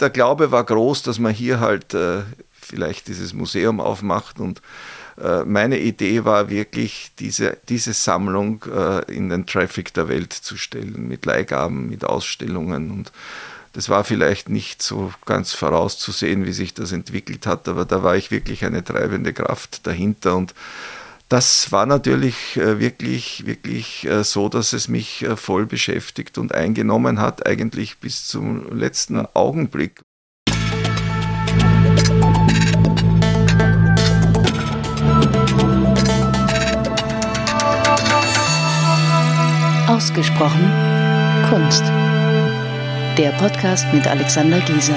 Der Glaube war groß, dass man hier halt äh, vielleicht dieses Museum aufmacht und äh, meine Idee war wirklich, diese, diese Sammlung äh, in den Traffic der Welt zu stellen, mit Leihgaben, mit Ausstellungen. Und das war vielleicht nicht so ganz vorauszusehen, wie sich das entwickelt hat, aber da war ich wirklich eine treibende Kraft dahinter. Und das war natürlich äh, wirklich, wirklich so, dass es mich voll beschäftigt und eingenommen hat, eigentlich bis zum letzten Augenblick. Ausgesprochen Kunst. Der Podcast mit Alexander Gieser.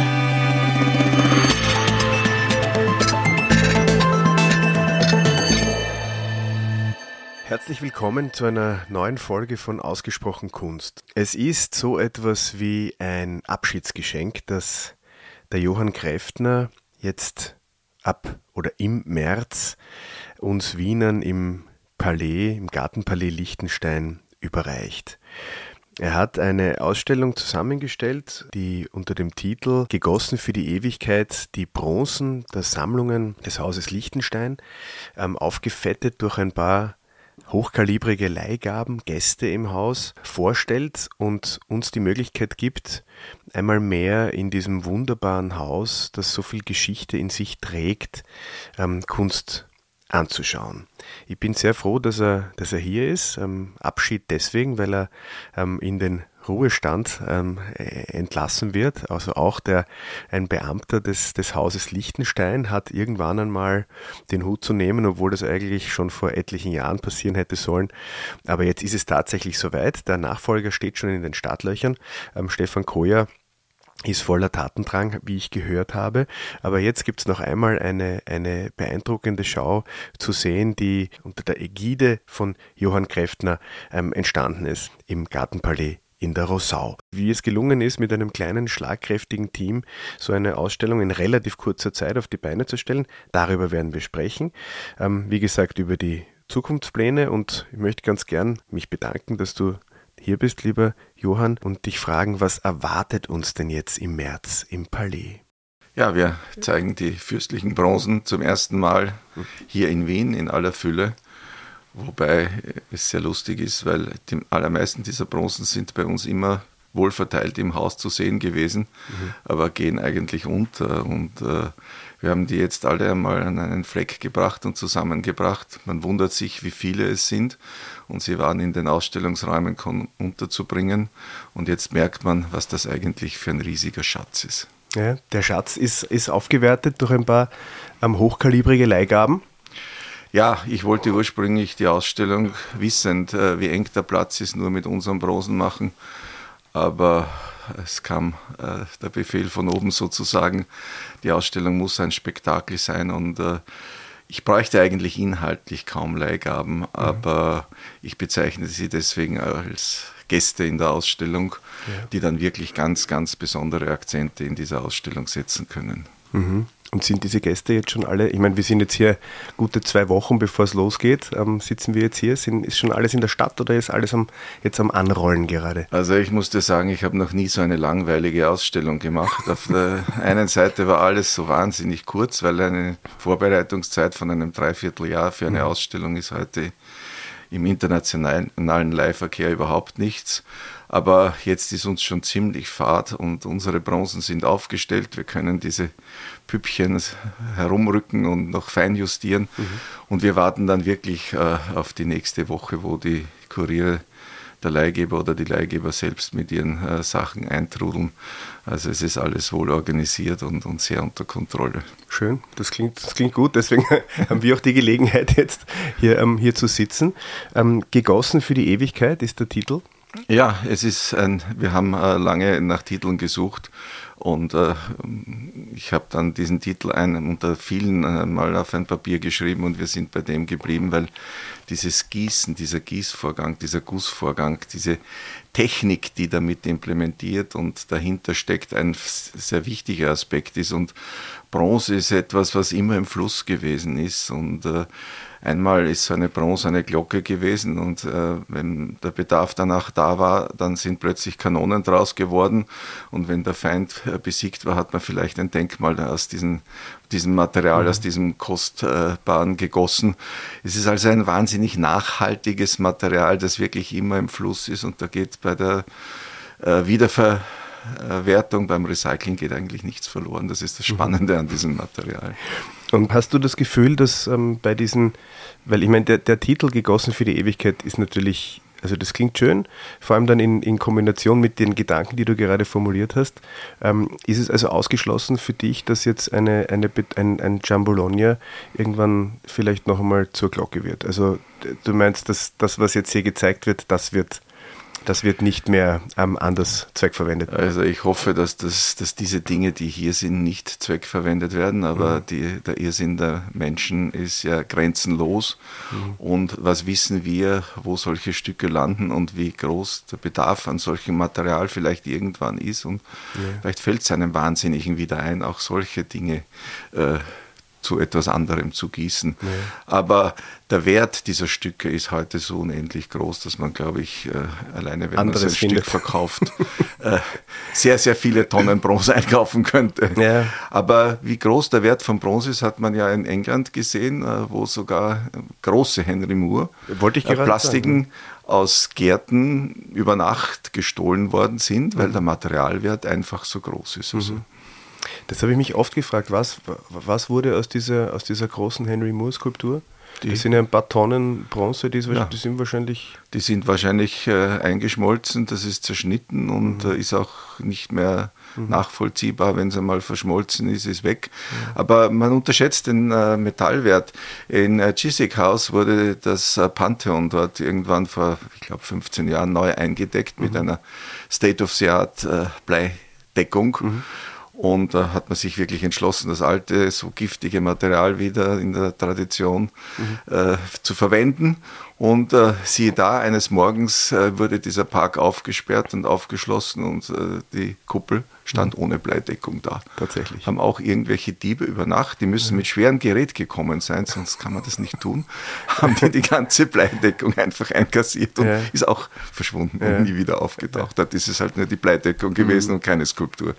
Herzlich willkommen zu einer neuen Folge von Ausgesprochen Kunst. Es ist so etwas wie ein Abschiedsgeschenk, das der Johann Kräftner jetzt ab oder im März uns Wienern im Palais, im Gartenpalais Liechtenstein überreicht. Er hat eine Ausstellung zusammengestellt, die unter dem Titel Gegossen für die Ewigkeit die Bronzen der Sammlungen des Hauses Liechtenstein ähm, aufgefettet durch ein paar hochkalibrige Leihgaben, Gäste im Haus vorstellt und uns die Möglichkeit gibt, einmal mehr in diesem wunderbaren Haus, das so viel Geschichte in sich trägt, ähm, Kunst anzuschauen. Ich bin sehr froh, dass er, dass er hier ist. Ähm, Abschied deswegen, weil er ähm, in den Ruhestand ähm, entlassen wird. Also auch der, ein Beamter des, des Hauses Liechtenstein hat irgendwann einmal den Hut zu nehmen, obwohl das eigentlich schon vor etlichen Jahren passieren hätte sollen. Aber jetzt ist es tatsächlich soweit. Der Nachfolger steht schon in den Startlöchern. Ähm, Stefan Koyer ist voller Tatendrang, wie ich gehört habe. Aber jetzt gibt's noch einmal eine, eine beeindruckende Schau zu sehen, die unter der Ägide von Johann Kräftner ähm, entstanden ist im Gartenpalais in der Rosau. Wie es gelungen ist, mit einem kleinen, schlagkräftigen Team so eine Ausstellung in relativ kurzer Zeit auf die Beine zu stellen, darüber werden wir sprechen. Ähm, wie gesagt, über die Zukunftspläne und ich möchte ganz gern mich bedanken, dass du hier bist, lieber Johann, und dich fragen, was erwartet uns denn jetzt im März im Palais? Ja, wir zeigen die fürstlichen Bronzen zum ersten Mal hier in Wien in aller Fülle. Wobei es sehr lustig ist, weil die allermeisten dieser Bronzen sind bei uns immer wohlverteilt im Haus zu sehen gewesen, mhm. aber gehen eigentlich unter. Und äh, wir haben die jetzt alle einmal an einen Fleck gebracht und zusammengebracht. Man wundert sich, wie viele es sind. Und sie waren in den Ausstellungsräumen unterzubringen. Und jetzt merkt man, was das eigentlich für ein riesiger Schatz ist. Ja, der Schatz ist, ist aufgewertet durch ein paar ähm, hochkalibrige Leihgaben. Ja, ich wollte ursprünglich die Ausstellung, wissend, äh, wie eng der Platz ist, nur mit unserem Bronzen machen. Aber es kam äh, der Befehl von oben sozusagen, die Ausstellung muss ein Spektakel sein und äh, ich bräuchte eigentlich inhaltlich kaum Leihgaben, mhm. aber ich bezeichne sie deswegen als Gäste in der Ausstellung, ja. die dann wirklich ganz, ganz besondere Akzente in dieser Ausstellung setzen können. Mhm. Und sind diese Gäste jetzt schon alle, ich meine, wir sind jetzt hier gute zwei Wochen, bevor es losgeht, ähm, sitzen wir jetzt hier, sind, ist schon alles in der Stadt oder ist alles am, jetzt am Anrollen gerade? Also ich musste sagen, ich habe noch nie so eine langweilige Ausstellung gemacht. Auf der einen Seite war alles so wahnsinnig kurz, weil eine Vorbereitungszeit von einem Dreivierteljahr für eine mhm. Ausstellung ist heute im internationalen Leihverkehr überhaupt nichts. Aber jetzt ist uns schon ziemlich fad und unsere Bronzen sind aufgestellt. Wir können diese Püppchen herumrücken und noch fein justieren. Mhm. Und wir warten dann wirklich äh, auf die nächste Woche, wo die Kuriere der Leihgeber oder die Leihgeber selbst mit ihren äh, Sachen eintrudeln. Also es ist alles wohl organisiert und, und sehr unter Kontrolle. Schön, das klingt, das klingt gut. Deswegen haben wir auch die Gelegenheit, jetzt hier, ähm, hier zu sitzen. Ähm, Gegossen für die Ewigkeit ist der Titel. Ja, es ist ein, wir haben äh, lange nach Titeln gesucht und äh, ich habe dann diesen Titel ein, unter vielen äh, mal auf ein Papier geschrieben und wir sind bei dem geblieben, weil dieses Gießen, dieser Gießvorgang, dieser Gussvorgang, diese Technik, die damit implementiert und dahinter steckt, ein sehr wichtiger Aspekt ist. Und Bronze ist etwas, was immer im Fluss gewesen ist und äh, Einmal ist so eine Bronze eine Glocke gewesen und äh, wenn der Bedarf danach da war, dann sind plötzlich Kanonen draus geworden und wenn der Feind äh, besiegt war, hat man vielleicht ein Denkmal aus diesen, diesem Material, mhm. aus diesem Kostbaren gegossen. Es ist also ein wahnsinnig nachhaltiges Material, das wirklich immer im Fluss ist und da geht bei der äh, Wiederverwertung, beim Recycling geht eigentlich nichts verloren. Das ist das mhm. Spannende an diesem Material. Und hast du das Gefühl, dass ähm, bei diesen, weil ich meine, der, der Titel Gegossen für die Ewigkeit ist natürlich also das klingt schön, vor allem dann in, in Kombination mit den Gedanken, die du gerade formuliert hast. Ähm, ist es also ausgeschlossen für dich, dass jetzt eine, eine, ein, ein Jambologna irgendwann vielleicht noch einmal zur Glocke wird? Also du meinst, dass das, was jetzt hier gezeigt wird, das wird das wird nicht mehr ähm, anders zweckverwendet. Also ich hoffe, dass, das, dass diese Dinge, die hier sind, nicht zweckverwendet werden, aber mhm. die, der Irrsinn der Menschen ist ja grenzenlos. Mhm. Und was wissen wir, wo solche Stücke landen und wie groß der Bedarf an solchem Material vielleicht irgendwann ist. Und ja. vielleicht fällt es einem Wahnsinnigen wieder ein, auch solche Dinge äh, zu etwas anderem zu gießen. Ja. Aber der Wert dieser Stücke ist heute so unendlich groß, dass man, glaube ich, äh, alleine wenn Anderes man so ein findet. Stück verkauft, äh, sehr, sehr viele Tonnen Bronze einkaufen könnte. Ja. Aber wie groß der Wert von Bronze ist, hat man ja in England gesehen, äh, wo sogar große Henry Moore äh, Plastiken sagen. aus Gärten über Nacht gestohlen worden sind, weil mhm. der Materialwert einfach so groß ist. Also mhm. Das habe ich mich oft gefragt. Was, was wurde aus dieser, aus dieser großen Henry Moore Skulptur? Die, das sind ja ein paar Tonnen Bronze, die, ja. die sind wahrscheinlich. Die sind wahrscheinlich äh, eingeschmolzen, das ist zerschnitten und mhm. äh, ist auch nicht mehr mhm. nachvollziehbar. Wenn es einmal verschmolzen ist, ist weg. Mhm. Aber man unterschätzt den äh, Metallwert. In äh, Chiswick House wurde das äh, Pantheon dort irgendwann vor, ich glaube, 15 Jahren neu eingedeckt mit mhm. einer State-of-the-Art äh, Bleideckung. Und da hat man sich wirklich entschlossen, das alte, so giftige Material wieder in der Tradition mhm. äh, zu verwenden. Und äh, siehe da, eines Morgens äh, wurde dieser Park aufgesperrt und aufgeschlossen und äh, die Kuppel stand mhm. ohne Bleideckung da. Tatsächlich. Haben auch irgendwelche Diebe über Nacht, die müssen mhm. mit schwerem Gerät gekommen sein, sonst kann man das nicht tun, haben die die ganze Bleideckung einfach einkassiert und ja. ist auch verschwunden ja. und nie wieder aufgetaucht. Ja. Das ist halt nur die Bleideckung gewesen mhm. und keine Skulptur.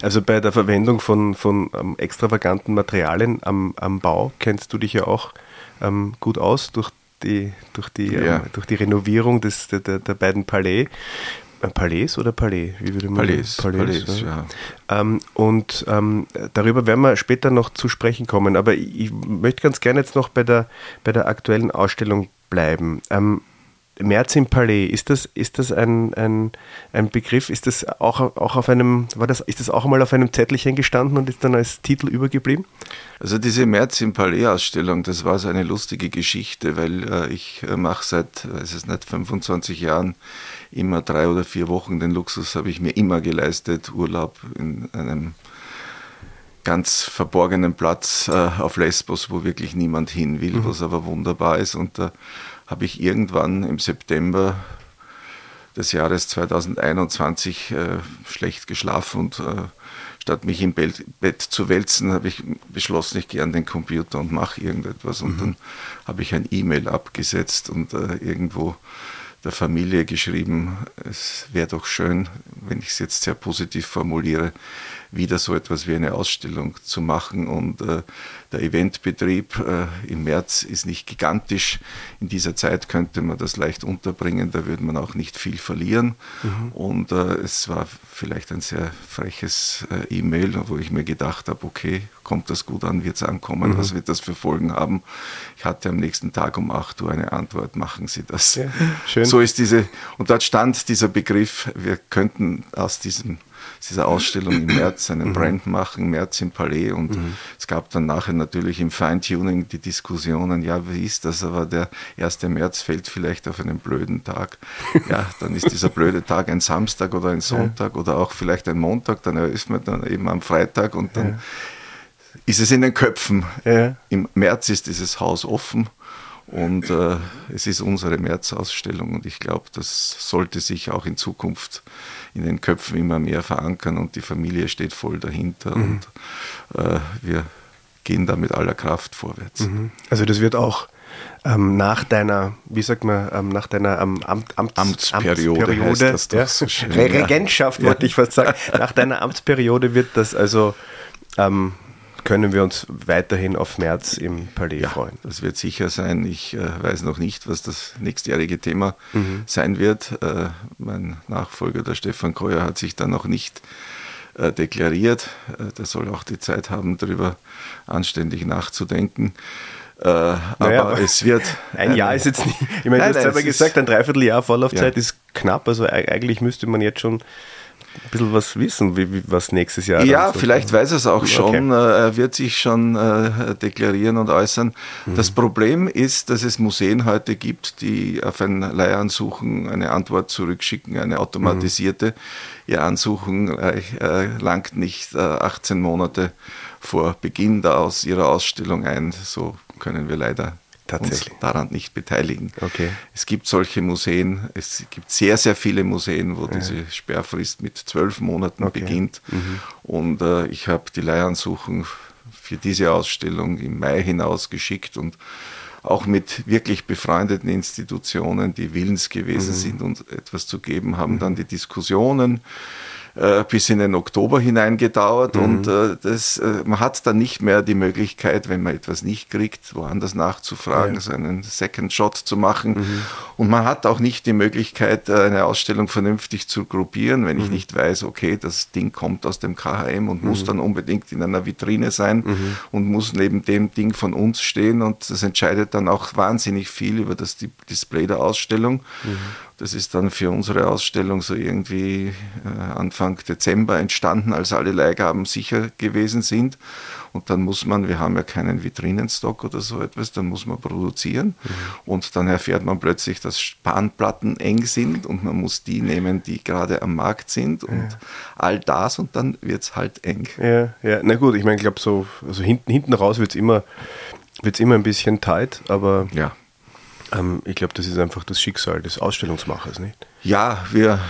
Also bei der Verwendung von, von ähm, extravaganten Materialien am, am Bau kennst du dich ja auch ähm, gut aus durch die, durch, die, ja. ähm, durch die Renovierung des, der, der, beiden Palais. Äh, Palais oder Palais? Wie würde man Palais, Palais, Palais ja. ja. Ähm, und ähm, darüber werden wir später noch zu sprechen kommen. Aber ich, ich, möchte ganz gerne jetzt noch bei der, bei der aktuellen Ausstellung bleiben. Ähm, März im Palais, ist das, ist das ein, ein, ein Begriff? Ist das auch, auch auf einem, war das, ist das auch einmal auf einem Zettelchen gestanden und ist dann als Titel übergeblieben? Also diese März im Palais-Ausstellung, das war so eine lustige Geschichte, weil äh, ich äh, mache seit, weiß es nicht, 25 Jahren immer drei oder vier Wochen. Den Luxus habe ich mir immer geleistet, Urlaub in einem ganz verborgenen Platz äh, auf Lesbos, wo wirklich niemand hin will, mhm. was aber wunderbar ist. Und da habe ich irgendwann im September des Jahres 2021 äh, schlecht geschlafen und äh, statt mich im Bett, Bett zu wälzen, habe ich beschlossen, ich gehe an den Computer und mache irgendetwas. Und mhm. dann habe ich ein E-Mail abgesetzt und äh, irgendwo der Familie geschrieben, es wäre doch schön, wenn ich es jetzt sehr positiv formuliere, wieder so etwas wie eine Ausstellung zu machen. Und äh, der Eventbetrieb äh, im März ist nicht gigantisch. In dieser Zeit könnte man das leicht unterbringen, da würde man auch nicht viel verlieren. Mhm. Und äh, es war vielleicht ein sehr freches äh, E-Mail, wo ich mir gedacht habe, okay, kommt das gut an, wird es ankommen, mhm. was wird das für Folgen haben? Ich hatte am nächsten Tag um 8 Uhr eine Antwort, machen Sie das. Ja, schön. So ist diese, und dort stand dieser Begriff, wir könnten aus diesem dieser Ausstellung im März einen mhm. Brand machen, März im Palais. Und mhm. es gab dann nachher natürlich im Feintuning die Diskussionen, ja, wie ist das? Aber der 1. März fällt vielleicht auf einen blöden Tag. Ja, dann ist dieser blöde Tag ein Samstag oder ein Sonntag ja. oder auch vielleicht ein Montag, dann eröffnet man dann eben am Freitag und dann ja. ist es in den Köpfen. Ja. Im März ist dieses Haus offen. Und äh, es ist unsere März-Ausstellung und ich glaube, das sollte sich auch in Zukunft in den Köpfen immer mehr verankern und die Familie steht voll dahinter mhm. und äh, wir gehen da mit aller Kraft vorwärts. Mhm. Also das wird auch ähm, nach deiner, wie sagt man, ähm, nach deiner ähm, Amt, Amts, Amtsperiode, Amtsperiode heißt das ja? so schön, Regentschaft, ja. wollte ich fast sagen. Nach deiner Amtsperiode wird das also ähm, können wir uns weiterhin auf März im Palais ja, freuen. Das wird sicher sein. Ich äh, weiß noch nicht, was das nächstjährige Thema mhm. sein wird. Äh, mein Nachfolger, der Stefan Kreuer, hat sich da noch nicht äh, deklariert. Äh, der soll auch die Zeit haben, darüber anständig nachzudenken. Äh, naja, aber, aber, es wird. Ein Jahr ist jetzt nicht. Ich meine, du hast selber gesagt, ein Dreivierteljahr Vorlaufzeit ja. ist knapp. Also eigentlich müsste man jetzt schon ein bisschen was wissen, wie, wie was nächstes Jahr Ja, so vielleicht weiß er es auch schon. Okay. Äh, er wird sich schon äh, deklarieren und äußern. Mhm. Das Problem ist, dass es Museen heute gibt, die auf ein Leihansuchen eine Antwort zurückschicken, eine automatisierte. Mhm. Ihr Ansuchen äh, langt nicht 18 Monate vor Beginn da aus ihrer Ausstellung ein. So können wir leider uns daran nicht beteiligen. Okay. Es gibt solche Museen, es gibt sehr, sehr viele Museen, wo ja. diese Sperrfrist mit zwölf Monaten okay. beginnt. Mhm. Und äh, ich habe die Leihansuchung für diese Ausstellung im Mai hinaus geschickt und auch mit wirklich befreundeten Institutionen, die willens gewesen mhm. sind, uns etwas zu geben, haben mhm. dann die Diskussionen äh, bis in den Oktober hinein gedauert mhm. und äh, das, äh, man hat dann nicht mehr die Möglichkeit, wenn man etwas nicht kriegt, woanders nachzufragen, ja. so einen Second Shot zu machen. Mhm. Und man hat auch nicht die Möglichkeit, äh, eine Ausstellung vernünftig zu gruppieren, wenn mhm. ich nicht weiß, okay, das Ding kommt aus dem KHM und muss mhm. dann unbedingt in einer Vitrine sein mhm. und muss neben dem Ding von uns stehen und das entscheidet dann auch wahnsinnig viel über das Display der Ausstellung. Das ist dann für unsere Ausstellung so irgendwie äh, Anfang Dezember entstanden, als alle Leihgaben sicher gewesen sind. Und dann muss man, wir haben ja keinen Vitrinenstock oder so etwas, dann muss man produzieren. Mhm. Und dann erfährt man plötzlich, dass Spanplatten eng sind und man muss die nehmen, die gerade am Markt sind und ja. all das und dann wird es halt eng. Ja, ja, na gut, ich meine, ich glaube, so, also hinten, hinten raus wird es immer, wird's immer ein bisschen tight, aber. Ja ähm, ich glaube, das ist einfach das Schicksal des Ausstellungsmachers, nicht? Ja, wir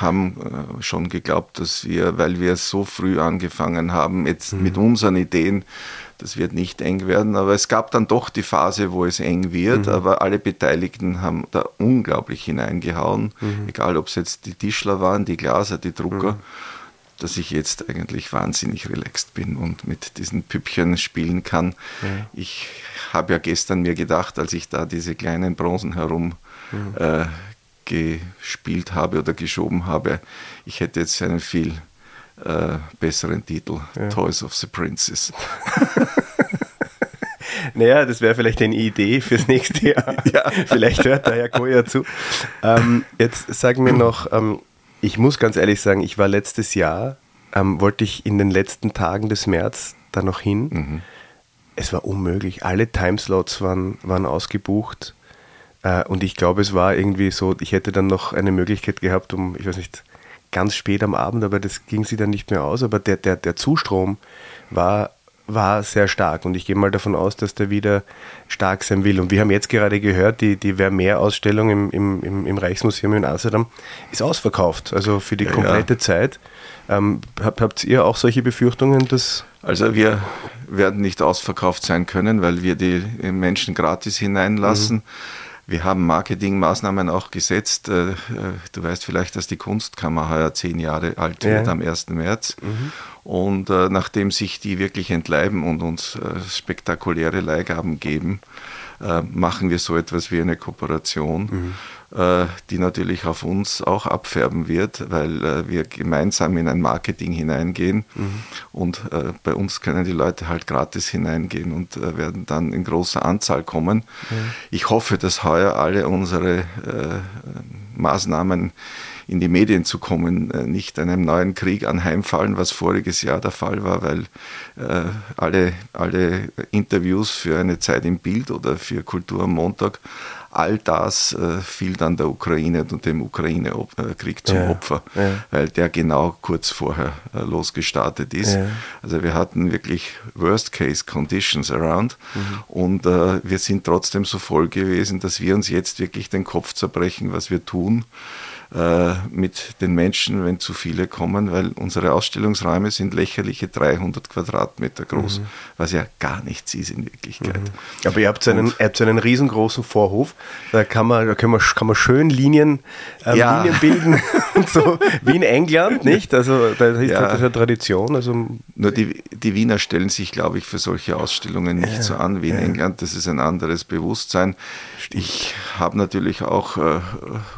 haben äh, schon geglaubt, dass wir, weil wir so früh angefangen haben, jetzt mhm. mit unseren Ideen, das wird nicht eng werden, aber es gab dann doch die Phase, wo es eng wird, mhm. aber alle Beteiligten haben da unglaublich hineingehauen, mhm. egal ob es jetzt die Tischler waren, die Glaser, die Drucker. Dass ich jetzt eigentlich wahnsinnig relaxed bin und mit diesen Püppchen spielen kann. Ja. Ich habe ja gestern mir gedacht, als ich da diese kleinen Bronzen herum mhm. äh, gespielt habe oder geschoben habe, ich hätte jetzt einen viel äh, besseren Titel, ja. Toys of the Princess. Naja, das wäre vielleicht eine Idee fürs nächste Jahr. ja. Vielleicht hört der Herr Goya zu. Ähm, jetzt sagen wir noch, ähm, ich muss ganz ehrlich sagen, ich war letztes Jahr, ähm, wollte ich in den letzten Tagen des März da noch hin. Mhm. Es war unmöglich. Alle Timeslots waren, waren ausgebucht. Äh, und ich glaube, es war irgendwie so, ich hätte dann noch eine Möglichkeit gehabt, um, ich weiß nicht, ganz spät am Abend, aber das ging sie dann nicht mehr aus. Aber der, der, der Zustrom war war sehr stark und ich gehe mal davon aus, dass der wieder stark sein will. Und wir haben jetzt gerade gehört, die, die Vermeer-Ausstellung im, im, im Reichsmuseum in Amsterdam ist ausverkauft, also für die ja, komplette ja. Zeit. Ähm, habt, habt ihr auch solche Befürchtungen, dass. Also wir werden nicht ausverkauft sein können, weil wir die Menschen gratis hineinlassen. Mhm. Wir haben Marketingmaßnahmen auch gesetzt. Äh, äh, du weißt vielleicht, dass die Kunstkammer heuer zehn Jahre alt ja. wird am 1. März. Mhm. Und äh, nachdem sich die wirklich entleiben und uns spektakuläre Leihgaben geben, machen wir so etwas wie eine Kooperation. Mhm äh, die natürlich auf uns auch abfärben wird, weil äh, wir gemeinsam in ein Marketing hineingehen mhm. und äh, bei uns können die Leute halt gratis hineingehen und werden dann in großer Anzahl kommen. Mhm. Ich hoffe, dass heuer alle unsere Maßnahmen in die Medien zu kommen, nicht einem neuen Krieg anheimfallen, was voriges Jahr der Fall war, weil äh, alle, alle Interviews für eine Zeit im Bild oder für Kultur am Montag all das äh, fiel dann der Ukraine und dem Ukraine-Krieg zum ja, Opfer, ja. weil der genau kurz vorher äh, losgestartet ist. Ja. Also wir hatten wirklich Worst-Case-Conditions around mhm. und äh, wir sind trotzdem so voll gewesen, dass wir uns jetzt wirklich den Kopf zerbrechen, was wir tun äh, mit den Menschen, wenn zu viele kommen, weil unsere Ausstellungsräume sind lächerliche 300 Quadratmeter groß, mhm. was ja gar nichts ist in Wirklichkeit. Mhm. Aber ihr habt so einen, ihr habt so einen riesengroßen Vorhof, da kann man, da kann man, kann man schön Linien, ähm, ja. Linien bilden, so wie in England, nicht? Also da ist ja. das ja Tradition. Also Nur die, die Wiener stellen sich, glaube ich, für solche Ausstellungen nicht ja. so an wie in England. Das ist ein anderes Bewusstsein. Ich habe natürlich auch äh,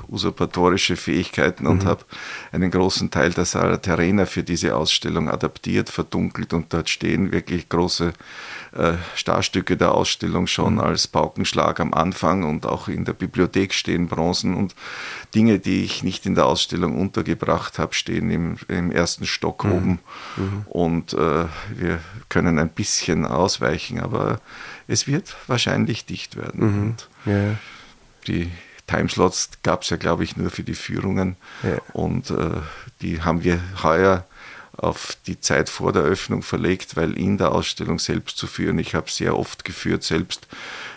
usurpatorische Fähigkeiten und mhm. habe einen großen Teil der Sala Terrena für diese Ausstellung adaptiert, verdunkelt und dort stehen wirklich große äh, Starstücke der Ausstellung schon mhm. als Paukenschlag am Anfang und auch in der Bibliothek stehen Bronzen und Dinge, die ich nicht in der Ausstellung untergebracht habe, stehen im, im ersten Stock mhm. oben mhm. und äh, wir können ein bisschen ausweichen, aber es wird wahrscheinlich dicht werden. Mhm. Ja. Die Timeslots gab es ja, glaube ich, nur für die Führungen. Ja. Und äh, die haben wir heuer auf die Zeit vor der Öffnung verlegt, weil in der Ausstellung selbst zu führen, ich habe sehr oft geführt selbst,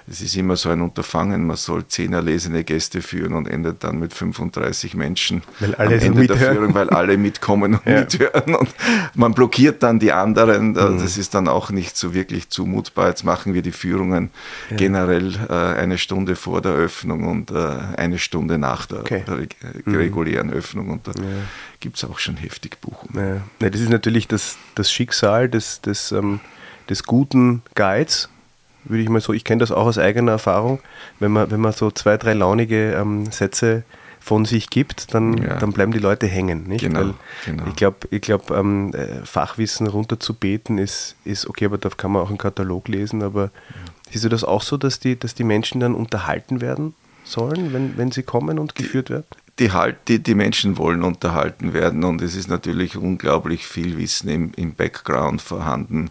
es ist immer so ein Unterfangen, man soll zehn erlesene Gäste führen und endet dann mit 35 Menschen weil alle am Ende mithören. der Führung, weil alle mitkommen und ja. mithören und man blockiert dann die anderen. Mhm. Das ist dann auch nicht so wirklich zumutbar. Jetzt machen wir die Führungen ja. generell äh, eine Stunde vor der Öffnung und äh, eine Stunde nach der okay. Mhm. regulären. Öffnung und da ja. gibt es auch schon heftig Buchungen. Ja. das ist natürlich das, das Schicksal des, des, ähm, des guten Guides, würde ich mal so, ich kenne das auch aus eigener Erfahrung, wenn man, wenn man so zwei, drei launige ähm, Sätze von sich gibt, dann, ja. dann bleiben die Leute hängen. Nicht? Genau, Weil genau. Ich glaube, ich glaub, ähm, äh, Fachwissen runterzubeten ist, ist okay, aber da kann man auch einen Katalog lesen. Aber ja. siehst du das auch so, dass die, dass die Menschen dann unterhalten werden sollen, wenn, wenn sie kommen und geführt werden? Die, halt, die, die Menschen wollen unterhalten werden und es ist natürlich unglaublich viel Wissen im, im Background vorhanden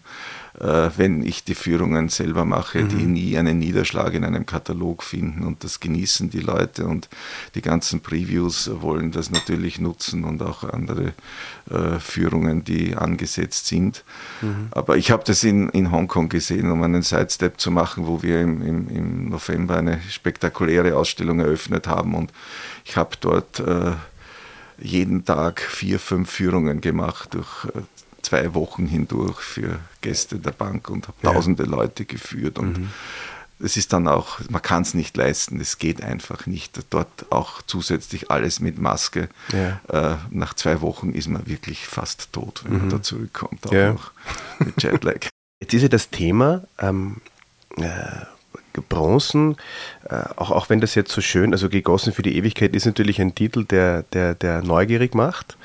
wenn ich die Führungen selber mache, mhm. die nie einen Niederschlag in einem Katalog finden und das genießen die Leute und die ganzen Previews wollen das natürlich nutzen und auch andere äh, Führungen, die angesetzt sind. Mhm. Aber ich habe das in, in Hongkong gesehen, um einen Sidestep zu machen, wo wir im, im, im November eine spektakuläre Ausstellung eröffnet haben und ich habe dort äh, jeden Tag vier, fünf Führungen gemacht durch äh, zwei Wochen hindurch für Gäste der Bank und habe ja. tausende Leute geführt und mhm. es ist dann auch, man kann es nicht leisten, es geht einfach nicht. Dort auch zusätzlich alles mit Maske. Ja. Äh, nach zwei Wochen ist man wirklich fast tot, wenn mhm. man da zurückkommt, auch ja. noch mit Jetlag. Jetzt ist ja das Thema ähm, äh, Bronzen, äh, auch, auch wenn das jetzt so schön, also gegossen für die Ewigkeit ist natürlich ein Titel, der, der, der neugierig macht.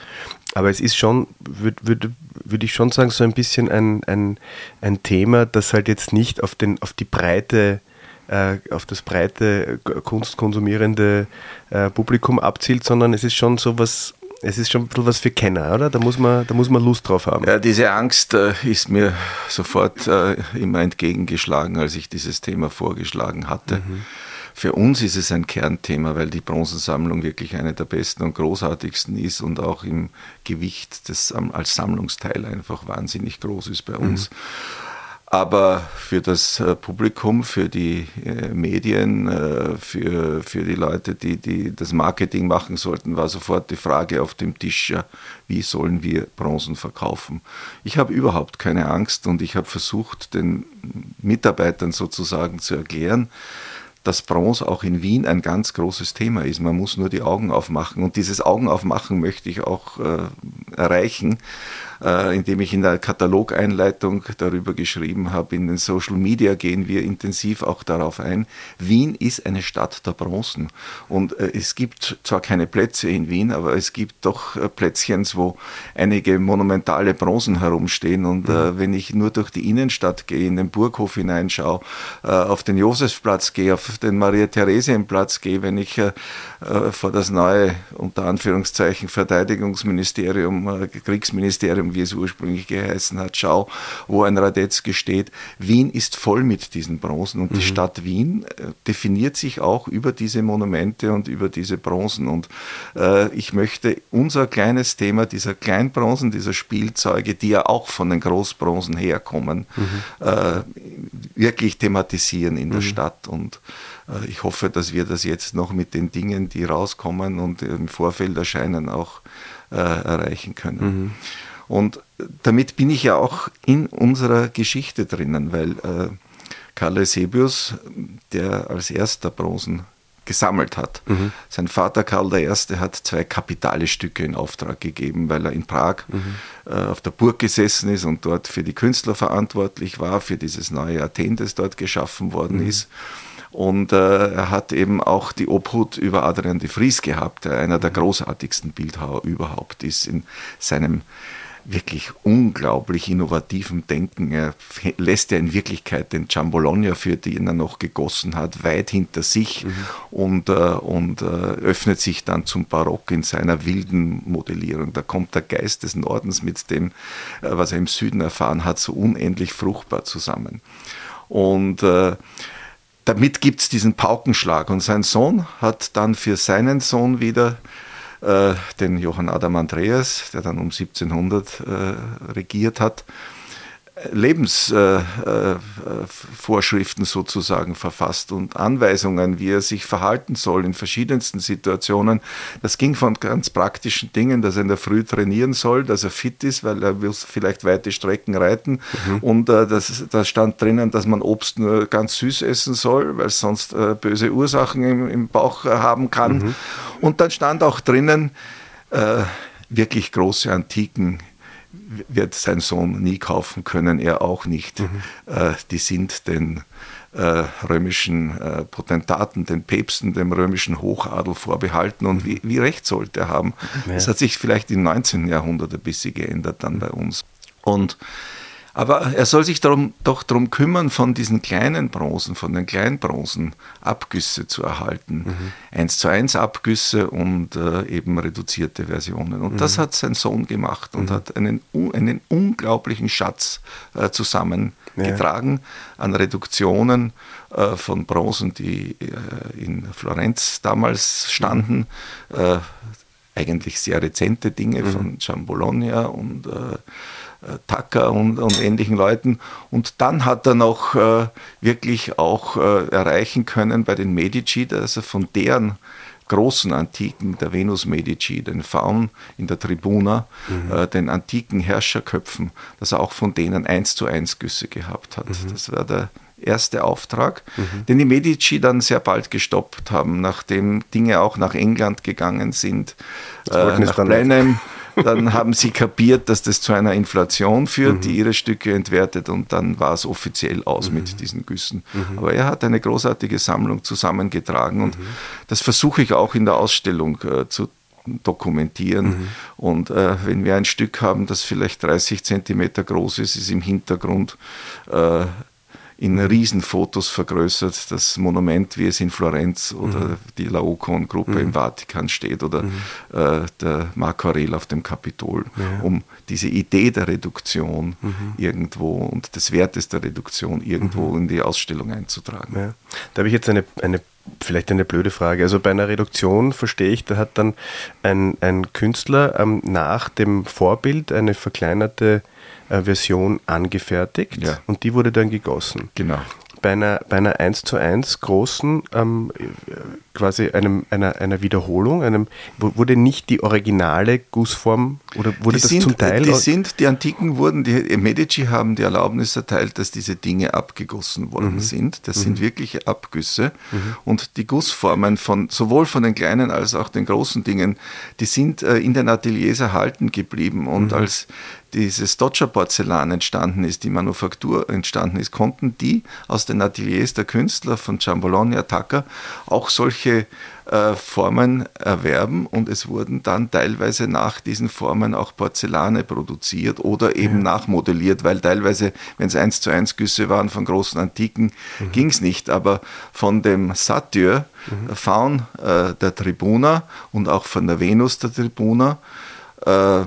Aber es ist schon, würde würd, würd ich schon sagen, so ein bisschen ein, ein, ein Thema, das halt jetzt nicht auf, den, auf die breite äh, auf das breite kunstkonsumierende äh, Publikum abzielt, sondern es ist schon so was, es ist schon ein bisschen was für Kenner, oder? Da muss man, da muss man Lust drauf haben. Ja, diese Angst äh, ist mir sofort äh, immer entgegengeschlagen, als ich dieses Thema vorgeschlagen hatte. Mhm. Für uns ist es ein Kernthema, weil die Bronzensammlung wirklich eine der besten und großartigsten ist und auch im Gewicht des, als Sammlungsteil einfach wahnsinnig groß ist bei uns. Mhm. Aber für das äh, Publikum, für die äh, Medien, äh, für, für die Leute, die, die das Marketing machen sollten, war sofort die Frage auf dem Tisch, wie sollen wir Bronzen verkaufen? Ich habe überhaupt keine Angst und ich habe versucht, den Mitarbeitern sozusagen zu erklären, dass Bronze auch in Wien ein ganz großes Thema ist. Man muss nur die Augen aufmachen. Und dieses Augenaufmachen möchte ich auch äh, erreichen äh, indem ich in der Katalogeinleitung darüber geschrieben habe. In den Social Media gehen wir intensiv auch darauf ein. Wien ist eine Stadt der Bronzen. Und äh, es gibt zwar keine Plätze in Wien, aber es gibt doch äh, Plätzchens, wo einige monumentale Bronzen herumstehen. Und äh, mhm. wenn ich nur durch die Innenstadt gehe, in den Burghof hineinschaue, äh, auf den Josefsplatz gehe, auf den Maria-Theresienplatz gehe, wenn ich äh, vor das neue, unter Anführungszeichen, Verteidigungsministerium, Kriegsministerium wie es ursprünglich geheißen hat, schau, wo ein Radetzky steht. Wien ist voll mit diesen Bronzen und mhm. die Stadt Wien äh, definiert sich auch über diese Monumente und über diese Bronzen. Und äh, ich möchte unser kleines Thema dieser Kleinbronzen, dieser Spielzeuge, die ja auch von den Großbronzen herkommen, mhm. äh, wirklich thematisieren in der mhm. Stadt. Und äh, ich hoffe, dass wir das jetzt noch mit den Dingen, die rauskommen und im Vorfeld erscheinen, auch äh, erreichen können. Mhm. Und damit bin ich ja auch in unserer Geschichte drinnen, weil äh, Karl Eusebius, der als erster Bronzen gesammelt hat. Mhm. Sein Vater Karl I. hat zwei kapitale Stücke in Auftrag gegeben, weil er in Prag mhm. äh, auf der Burg gesessen ist und dort für die Künstler verantwortlich war, für dieses neue Athen, das dort geschaffen worden mhm. ist. Und äh, er hat eben auch die Obhut über Adrian de Vries gehabt, der einer der mhm. großartigsten Bildhauer überhaupt ist in seinem wirklich unglaublich innovativen Denken. Er lässt ja in Wirklichkeit den Ciambologna, für den er noch gegossen hat, weit hinter sich mhm. und, äh, und äh, öffnet sich dann zum Barock in seiner wilden Modellierung. Da kommt der Geist des Nordens mit dem, äh, was er im Süden erfahren hat, so unendlich fruchtbar zusammen. Und äh, damit gibt es diesen Paukenschlag. Und sein Sohn hat dann für seinen Sohn wieder den Johann Adam Andreas, der dann um 1700 äh, regiert hat, Lebensvorschriften äh, äh, sozusagen verfasst und Anweisungen, wie er sich verhalten soll in verschiedensten Situationen. Das ging von ganz praktischen Dingen, dass er in der Früh trainieren soll, dass er fit ist, weil er will vielleicht weite Strecken reiten. Mhm. Und äh, das, da stand drinnen, dass man Obst nur ganz süß essen soll, weil es sonst äh, böse Ursachen im, im Bauch äh, haben kann. Mhm. Und dann stand auch drinnen, äh, wirklich große Antiken wird sein Sohn nie kaufen können, er auch nicht. Mhm. Äh, die sind den äh, römischen äh, Potentaten, den Päpsten, dem römischen Hochadel vorbehalten und wie, wie recht sollte er haben. Ja. Das hat sich vielleicht im 19. Jahrhundert ein bisschen geändert dann bei uns. Und aber er soll sich darum, doch darum kümmern, von diesen kleinen Bronzen, von den Kleinbronzen Abgüsse zu erhalten. Mhm. Eins zu eins Abgüsse und äh, eben reduzierte Versionen. Und mhm. das hat sein Sohn gemacht und mhm. hat einen, einen unglaublichen Schatz äh, zusammengetragen ja. an Reduktionen äh, von Bronzen, die äh, in Florenz damals standen äh, eigentlich sehr rezente Dinge mhm. von Giambologna und äh, Tucker und, und, ähnlichen Leuten. Und dann hat er noch äh, wirklich auch äh, erreichen können bei den Medici, dass er von deren großen Antiken, der Venus Medici, den Faun in der Tribuna, mhm. äh, den antiken Herrscherköpfen, dass er auch von denen eins zu eins Güsse gehabt hat. Mhm. Das war der erste Auftrag, mhm. den die Medici dann sehr bald gestoppt haben, nachdem Dinge auch nach England gegangen sind, äh, nach Blenheim. Dann haben sie kapiert, dass das zu einer Inflation führt, mhm. die ihre Stücke entwertet und dann war es offiziell aus mhm. mit diesen Güssen. Mhm. Aber er hat eine großartige Sammlung zusammengetragen und mhm. das versuche ich auch in der Ausstellung äh, zu dokumentieren. Mhm. Und äh, wenn wir ein Stück haben, das vielleicht 30 Zentimeter groß ist, ist im Hintergrund äh, in Riesenfotos vergrößert, das Monument, wie es in Florenz oder mhm. die Laocoon-Gruppe mhm. im Vatikan steht oder mhm. äh, der Marco Aurel auf dem Kapitol, ja. um diese Idee der Reduktion mhm. irgendwo und des Wertes der Reduktion irgendwo mhm. in die Ausstellung einzutragen. Ja. Da habe ich jetzt eine, eine Vielleicht eine blöde Frage. Also bei einer Reduktion verstehe ich, da hat dann ein, ein Künstler ähm, nach dem Vorbild eine verkleinerte Version angefertigt ja. und die wurde dann gegossen. Genau. Bei einer, bei einer 1 zu 1 großen, ähm, quasi einem, einer, einer Wiederholung, einem, wurde nicht die originale Gussform oder wurde die das sind, zum Teil? Die sind, die Antiken wurden, die Medici haben die Erlaubnis erteilt, dass diese Dinge abgegossen worden mhm. sind. Das mhm. sind wirkliche Abgüsse. Mhm. Und die Gussformen von, sowohl von den kleinen als auch den großen Dingen, die sind äh, in den Ateliers erhalten geblieben und mhm. als dieses Dodger-Porzellan entstanden ist, die Manufaktur entstanden ist, konnten die aus den Ateliers der Künstler von Giambologna, Tucker auch solche äh, Formen erwerben und es wurden dann teilweise nach diesen Formen auch Porzellane produziert oder eben ja. nachmodelliert, weil teilweise, wenn es eins zu eins Güsse waren von großen Antiken, mhm. ging es nicht, aber von dem Satyr, mhm. Faun äh, der Tribuna und auch von der Venus der Tribuna, äh,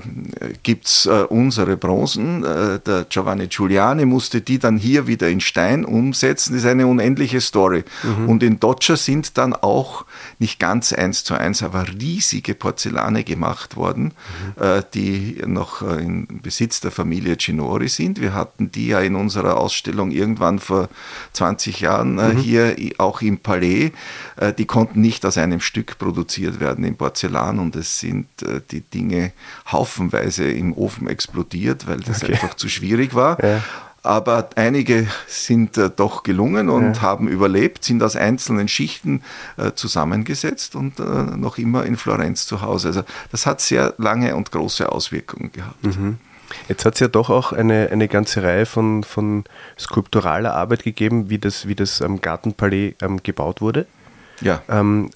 gibt es äh, unsere Bronzen. Äh, der Giovanni Giuliani musste die dann hier wieder in Stein umsetzen. Das ist eine unendliche Story. Mhm. Und in Doccia sind dann auch nicht ganz eins zu eins, aber riesige Porzellane gemacht worden, mhm. äh, die noch äh, in Besitz der Familie Cinori sind. Wir hatten die ja in unserer Ausstellung irgendwann vor 20 Jahren äh, mhm. hier auch im Palais. Äh, die konnten nicht aus einem Stück produziert werden in Porzellan und es sind die Dinge haufenweise im Ofen explodiert, weil das okay. einfach zu schwierig war. Ja. Aber einige sind äh, doch gelungen und ja. haben überlebt, sind aus einzelnen Schichten äh, zusammengesetzt und äh, noch immer in Florenz zu Hause. Also das hat sehr lange und große Auswirkungen gehabt. Mhm. Jetzt hat es ja doch auch eine, eine ganze Reihe von, von skulpturaler Arbeit gegeben, wie das, wie das ähm, Gartenpalais ähm, gebaut wurde. Ja. Ähm,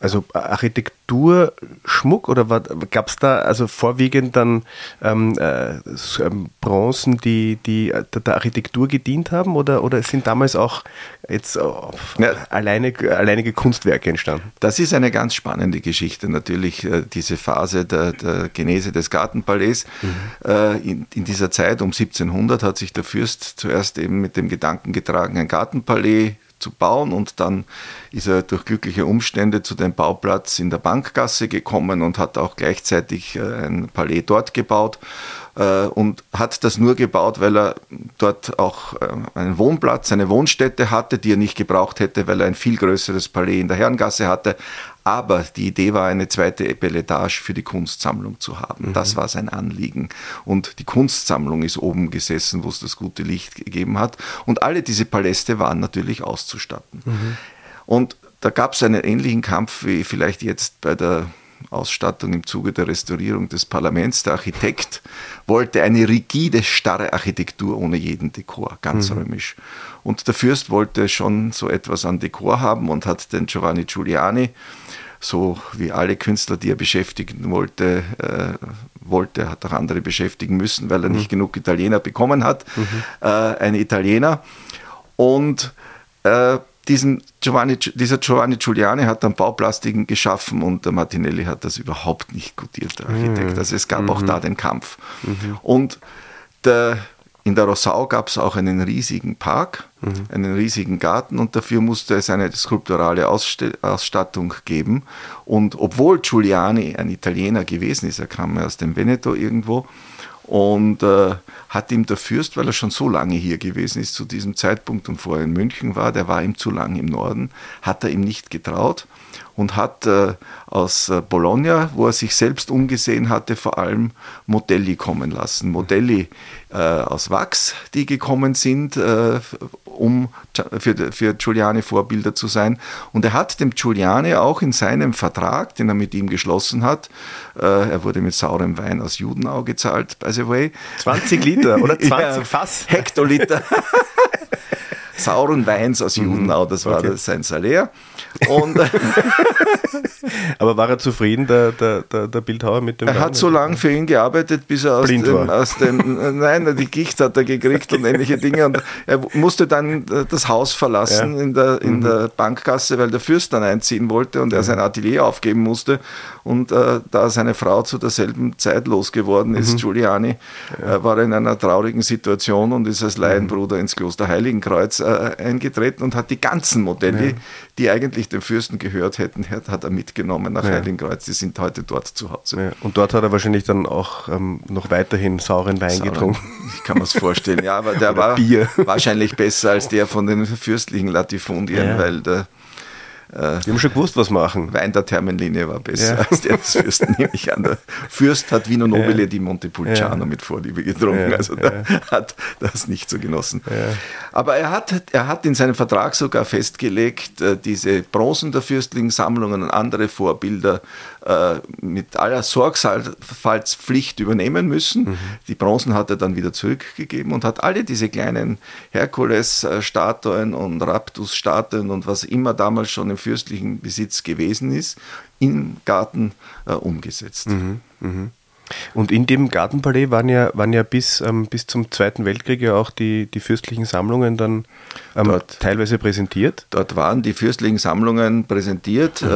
äh, also Architekturschmuck oder gab es da also vorwiegend dann ähm, äh, ähm, Bronzen, die, die der Architektur gedient haben oder, oder sind damals auch jetzt äh, ja. alleine, alleinige Kunstwerke entstanden? Das ist eine ganz spannende Geschichte natürlich, äh, diese Phase der, der Genese des Gartenpalais. Mhm. Äh, in, in, dieser Zeit um 1700 hat sich der Fürst zuerst eben mit dem Gedanken getragen, ein Gartenpalais zu bauen und dann ist er durch glückliche Umstände zu dem Bauplatz in der Bankgasse gekommen und hat auch gleichzeitig äh, ein Palais dort gebaut äh, und hat das nur gebaut, weil er dort auch äh, einen Wohnplatz, eine Wohnstätte hatte, die er nicht gebraucht hätte, weil er ein viel größeres Palais in der Herrengasse hatte. Aber die Idee war, eine zweite Beletage für die Kunstsammlung zu haben. Mhm. Das war sein Anliegen. Und die Kunstsammlung ist oben gesessen, wo es das gute Licht gegeben hat. Und alle diese Paläste waren natürlich auszustatten. Mhm. Und da gab es einen ähnlichen Kampf wie vielleicht jetzt bei der Ausstattung im Zuge der Restaurierung des Parlaments. Der Architekt wollte eine rigide, starre Architektur ohne jeden Dekor, ganz mhm. römisch. Und der Fürst wollte schon so etwas an Dekor haben und hat den Giovanni Giuliani, so wie alle Künstler, die er beschäftigen wollte, äh, wollte, hat auch andere beschäftigen müssen, weil er mhm. nicht genug Italiener bekommen hat, mhm. äh, ein Italiener. Und äh, diesen Giovanni, dieser Giovanni Giuliani hat dann Bauplastiken geschaffen und der Martinelli hat das überhaupt nicht gutiert, der Architekt. Mhm. Also es gab mhm. auch da den Kampf. Mhm. Und der, in der Rossau gab es auch einen riesigen Park, mhm. einen riesigen Garten und dafür musste es eine skulpturale Ausstattung geben. Und obwohl Giuliani ein Italiener gewesen ist, er kam aus dem Veneto irgendwo, und äh, hat ihm der Fürst, weil er schon so lange hier gewesen ist zu diesem Zeitpunkt und vorher in München war, der war ihm zu lang im Norden, hat er ihm nicht getraut und hat äh, aus äh, Bologna, wo er sich selbst umgesehen hatte, vor allem Modelli kommen lassen. Modelli aus Wachs, die gekommen sind, äh, um für, für Giuliani Vorbilder zu sein. Und er hat dem Giuliani auch in seinem Vertrag, den er mit ihm geschlossen hat, äh, er wurde mit saurem Wein aus Judenau gezahlt, by the way. 20 Liter oder 20 ja, Fass? Hektoliter. sauren Weins aus. Judenau, das war okay. sein Salär. Und Aber war er zufrieden, der, der, der, der Bildhauer mit dem Er Wein? hat so lange für ihn gearbeitet, bis er aus Blind dem, aus dem, nein, die Gicht hat er gekriegt und ähnliche Dinge. Und er musste dann das Haus verlassen ja. in, der, in mhm. der Bankgasse, weil der Fürst dann einziehen wollte und er sein Atelier aufgeben musste. Und äh, da seine Frau zu derselben Zeit losgeworden ist, mhm. Giuliani, ja. äh, war er in einer traurigen Situation und ist als Laienbruder mhm. ins Kloster Heiligenkreuz äh, eingetreten und hat die ganzen Modelle, ja. die eigentlich dem Fürsten gehört hätten, hat, er mitgenommen nach ja. Heiligenkreuz. Die sind heute dort zu Hause. Ja. Und dort hat er wahrscheinlich dann auch ähm, noch weiterhin sauren Wein sauren, getrunken. Ich kann mir das vorstellen. Ja, aber der war Bier. wahrscheinlich besser als der von den fürstlichen Latifundien, weil der äh, Die haben schon gewusst, was machen. Wein der Thermenlinie war besser ja. als der des Fürsten, nehme ich an. Der Fürst hat Vino Nobile ja. di Montepulciano ja. mit Vorliebe getrunken, also der hat das nicht so genossen. Aber er hat, er hat in seinem Vertrag sogar festgelegt, äh, diese Bronzen der fürstlichen Sammlungen und andere Vorbilder äh, mit aller Sorgfaltspflicht übernehmen müssen. Mhm. Die Bronzen hat er dann wieder zurückgegeben und hat alle diese kleinen Herkules-Statuen und Raptus-Statuen und was immer damals schon im fürstlichen Besitz gewesen ist, im Garten äh, umgesetzt. Mhm. Mhm. Und in dem Gartenpalais waren ja, waren ja bis, ähm, bis zum Zweiten Weltkrieg ja auch die, die fürstlichen Sammlungen dann ähm, dort, teilweise präsentiert. Dort waren die fürstlichen Sammlungen präsentiert. Mhm.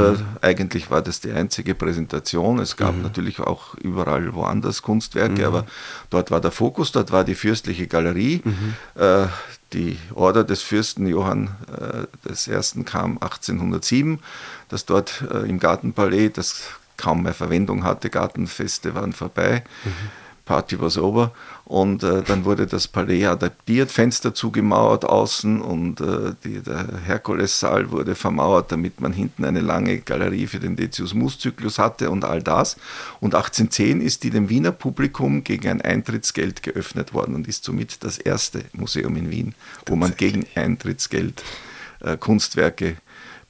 Äh, eigentlich war das die einzige Präsentation. Es gab mhm. natürlich auch überall woanders Kunstwerke, mhm. aber dort war der Fokus, dort war die fürstliche Galerie. Mhm. Äh, die Order des Fürsten Johann äh, I. kam 1807, das dort äh, im Gartenpalais, das kaum mehr Verwendung hatte. Gartenfeste waren vorbei. Mhm. Party was over. Und äh, dann wurde das Palais adaptiert, Fenster zugemauert außen und äh, die, der Herkulessaal wurde vermauert, damit man hinten eine lange Galerie für den Decius-Mus-Zyklus hatte und all das. Und 1810 ist die dem Wiener Publikum gegen ein Eintrittsgeld geöffnet worden und ist somit das erste Museum in Wien, wo man gegen Eintrittsgeld äh, Kunstwerke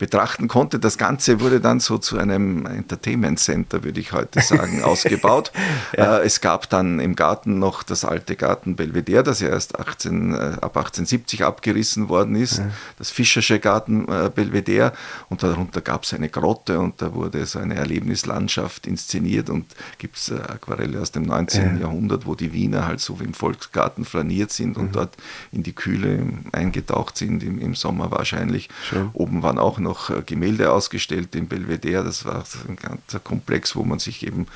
betrachten konnte. Das Ganze wurde dann so zu einem Entertainment Center, würde ich heute sagen, ausgebaut. ja. Äh, es gab dann im Garten noch das alte Garten Belvedere, das ja erst 18, äh, ab 1870 abgerissen worden ist, ja. das Fischersche Garten äh, Belvedere und darunter gab es eine Grotte und da wurde so eine Erlebnislandschaft inszeniert und gibt es Aquarelle aus dem 19. Ja. Jahrhundert, wo die Wiener halt so wie im Volksgarten flaniert sind und mhm. dort in die Kühle eingetaucht sind, im, im Sommer wahrscheinlich. Schön. Oben waren auch noch noch äh, Gemälde ausgestellt im Belvedere. Das war ein ganzer Komplex, wo man sich eben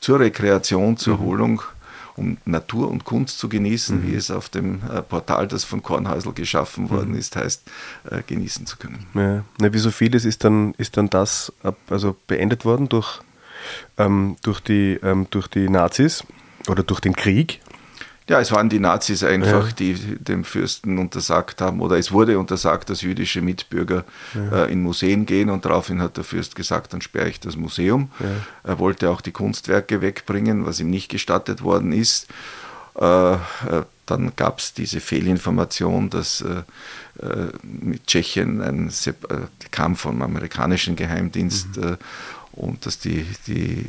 zur Rekreation, zur mhm. Erholung um Natur und Kunst zu genießen, mhm. wie es auf dem äh, Portal, das von Kornhäusl geschaffen worden mhm. ist, heißt, äh, genießen zu können. Ja. Na, wie so vieles ist dann, ist dann das also beendet worden durch, ähm, durch, die, ähm, durch die Nazis oder durch den Krieg. Ja, es waren die Nazis einfach, ja. die dem Fürsten untersagt haben, oder es wurde untersagt, dass jüdische Mitbürger ja. äh, in Museen gehen und daraufhin hat der Fürst gesagt, dann sperre ich das Museum. Ja. Er wollte auch die Kunstwerke wegbringen, was ihm nicht gestattet worden ist. Äh, äh, dann gab es diese Fehlinformation, dass äh, äh, mit Tschechien ein Sep kam vom amerikanischen Geheimdienst mhm. und dass die, die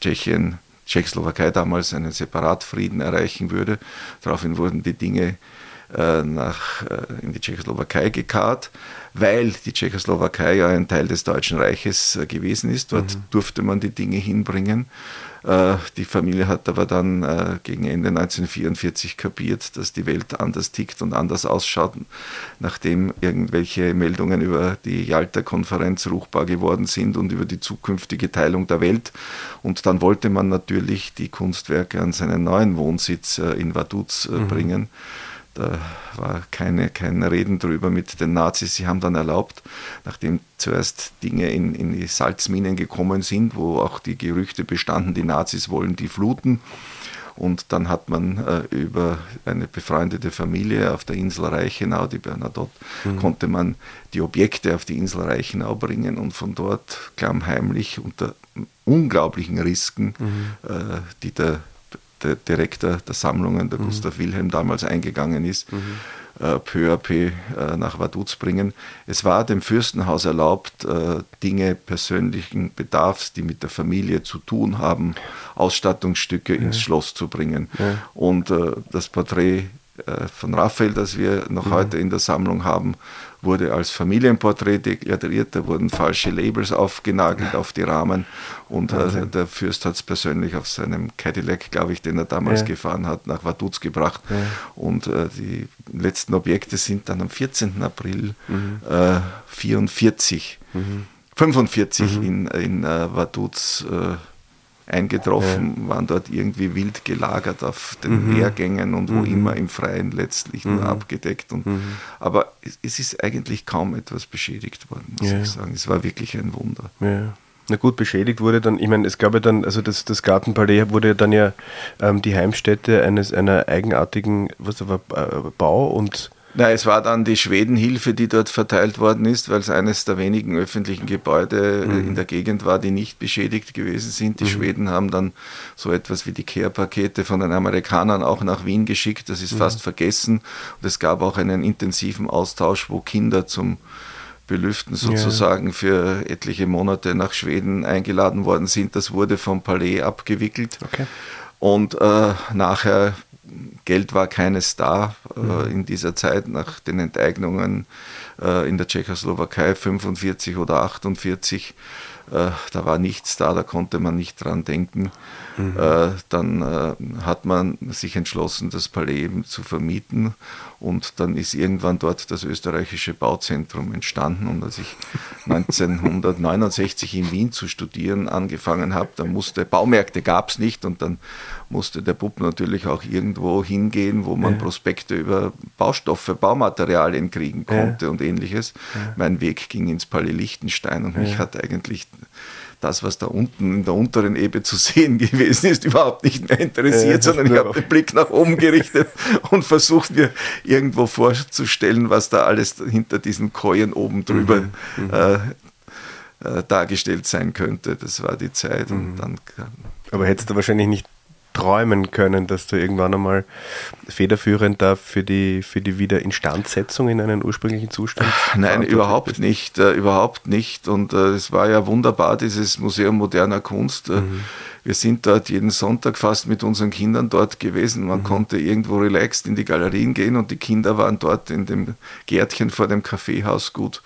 Tschechien Tschechoslowakei damals einen Separatfrieden erreichen würde. Daraufhin wurden die Dinge nach, äh, in die Tschechoslowakei gekarrt, weil die Tschechoslowakei ja ein Teil des Deutschen Reiches äh, gewesen ist. Dort mhm. durfte man die Dinge hinbringen. Äh, die Familie hat aber dann äh, gegen Ende 1944 kapiert, dass die Welt anders tickt und anders ausschaut, nachdem irgendwelche Meldungen über die Jalta-Konferenz ruchbar geworden sind und über die zukünftige Teilung der Welt. Und dann wollte man natürlich die Kunstwerke an seinen neuen Wohnsitz äh, in Vaduz mhm. bringen. Da war keine, kein Reden drüber mit den Nazis. Sie haben dann erlaubt, nachdem zuerst Dinge in, in die Salzminen gekommen sind, wo auch die Gerüchte bestanden, die Nazis wollen die fluten. Und dann hat man äh, über eine befreundete Familie auf der Insel Reichenau, die Bernadotte, mhm. konnte man die Objekte auf die Insel Reichenau bringen und von dort klammheimlich unter unglaublichen Risken, mhm. äh, die der der Direktor der Sammlungen, der mhm. Gustav Wilhelm, damals eingegangen ist, mhm. äh, peu à peu äh, nach Vaduz bringen. Es war dem Fürstenhaus erlaubt, äh, Dinge persönlichen Bedarfs, die mit der Familie zu tun haben, Ausstattungsstücke ja. ins Schloss zu bringen. Ja. Und äh, das Porträt äh, von Raphael, das wir noch mhm. heute in der Sammlung haben, wurde als Familienporträt deklariert, da wurden falsche Labels aufgenagelt auf die Rahmen und äh, der Fürst hat es persönlich auf seinem Cadillac, glaube ich, den er damals ja. gefahren hat, nach Vaduz gebracht. Ja. Und äh, die letzten Objekte sind dann am 14. April mhm. äh, 44, mhm. 45 mhm. in, in äh, Vaduz äh, eingetroffen, ja. waren dort irgendwie wild gelagert auf den mhm. Lehrgängen und wo mhm. immer im Freien letztlich mhm. nur abgedeckt. Und, mhm. Aber es, es, ist eigentlich kaum etwas beschädigt worden, muss ja. ich sagen. Es war wirklich ein Wunder. Ja. Na gut, beschädigt wurde dann, ich meine, es gab ja dann, also das, das Gartenpalais wurde ja dann ja ähm, die Heimstätte eines einer eigenartigen was war, äh, Bau- und Nein, es war dann die Schwedenhilfe, die dort verteilt worden ist, weil es eines der wenigen öffentlichen Gebäude mhm. in der Gegend war, die nicht beschädigt gewesen sind. Die mhm. Schweden haben dann so etwas wie die Care-Pakete von den Amerikanern auch nach Wien geschickt. Das ist mhm. fast vergessen. Und es gab auch einen intensiven Austausch, wo Kinder zum Belüften sozusagen ja. für etliche Monate nach Schweden eingeladen worden sind. Das wurde vom Palais abgewickelt. Okay. Und äh, nachher Geld war keines da äh, mhm. in dieser Zeit nach den Enteignungen äh, in der Tschechoslowakei 45 oder 48 äh, da war nichts da, da konnte man nicht dran denken. Mhm. Äh, dann äh, hat man sich entschlossen, das Palais eben zu vermieten und dann ist irgendwann dort das österreichische Bauzentrum entstanden. Und als ich 1969 in Wien zu studieren angefangen habe, dann musste, Baumärkte gab es nicht und dann musste der Bub natürlich auch irgendwo hingehen, wo man ja. Prospekte über Baustoffe, Baumaterialien kriegen konnte ja. und ähnliches. Ja. Mein Weg ging ins Palais Liechtenstein und mich hat eigentlich das, was da unten in der unteren Ebene zu sehen gewesen ist, überhaupt nicht mehr interessiert, äh, sondern ich habe den Blick nach oben gerichtet und versucht mir irgendwo vorzustellen, was da alles hinter diesen Kojen oben drüber mhm, mhm. äh, äh, dargestellt sein könnte. Das war die Zeit. Mhm. Und dann, Aber hättest du wahrscheinlich nicht träumen können, dass du irgendwann einmal federführend da für die, für die Wiederinstandsetzung in einen ursprünglichen Zustand? Nein, überhaupt bist? nicht, äh, überhaupt nicht. Und äh, es war ja wunderbar, dieses Museum moderner Kunst. Äh, mhm. Wir sind dort jeden Sonntag fast mit unseren Kindern dort gewesen. Man mhm. konnte irgendwo relaxed in die Galerien gehen und die Kinder waren dort in dem Gärtchen vor dem Kaffeehaus gut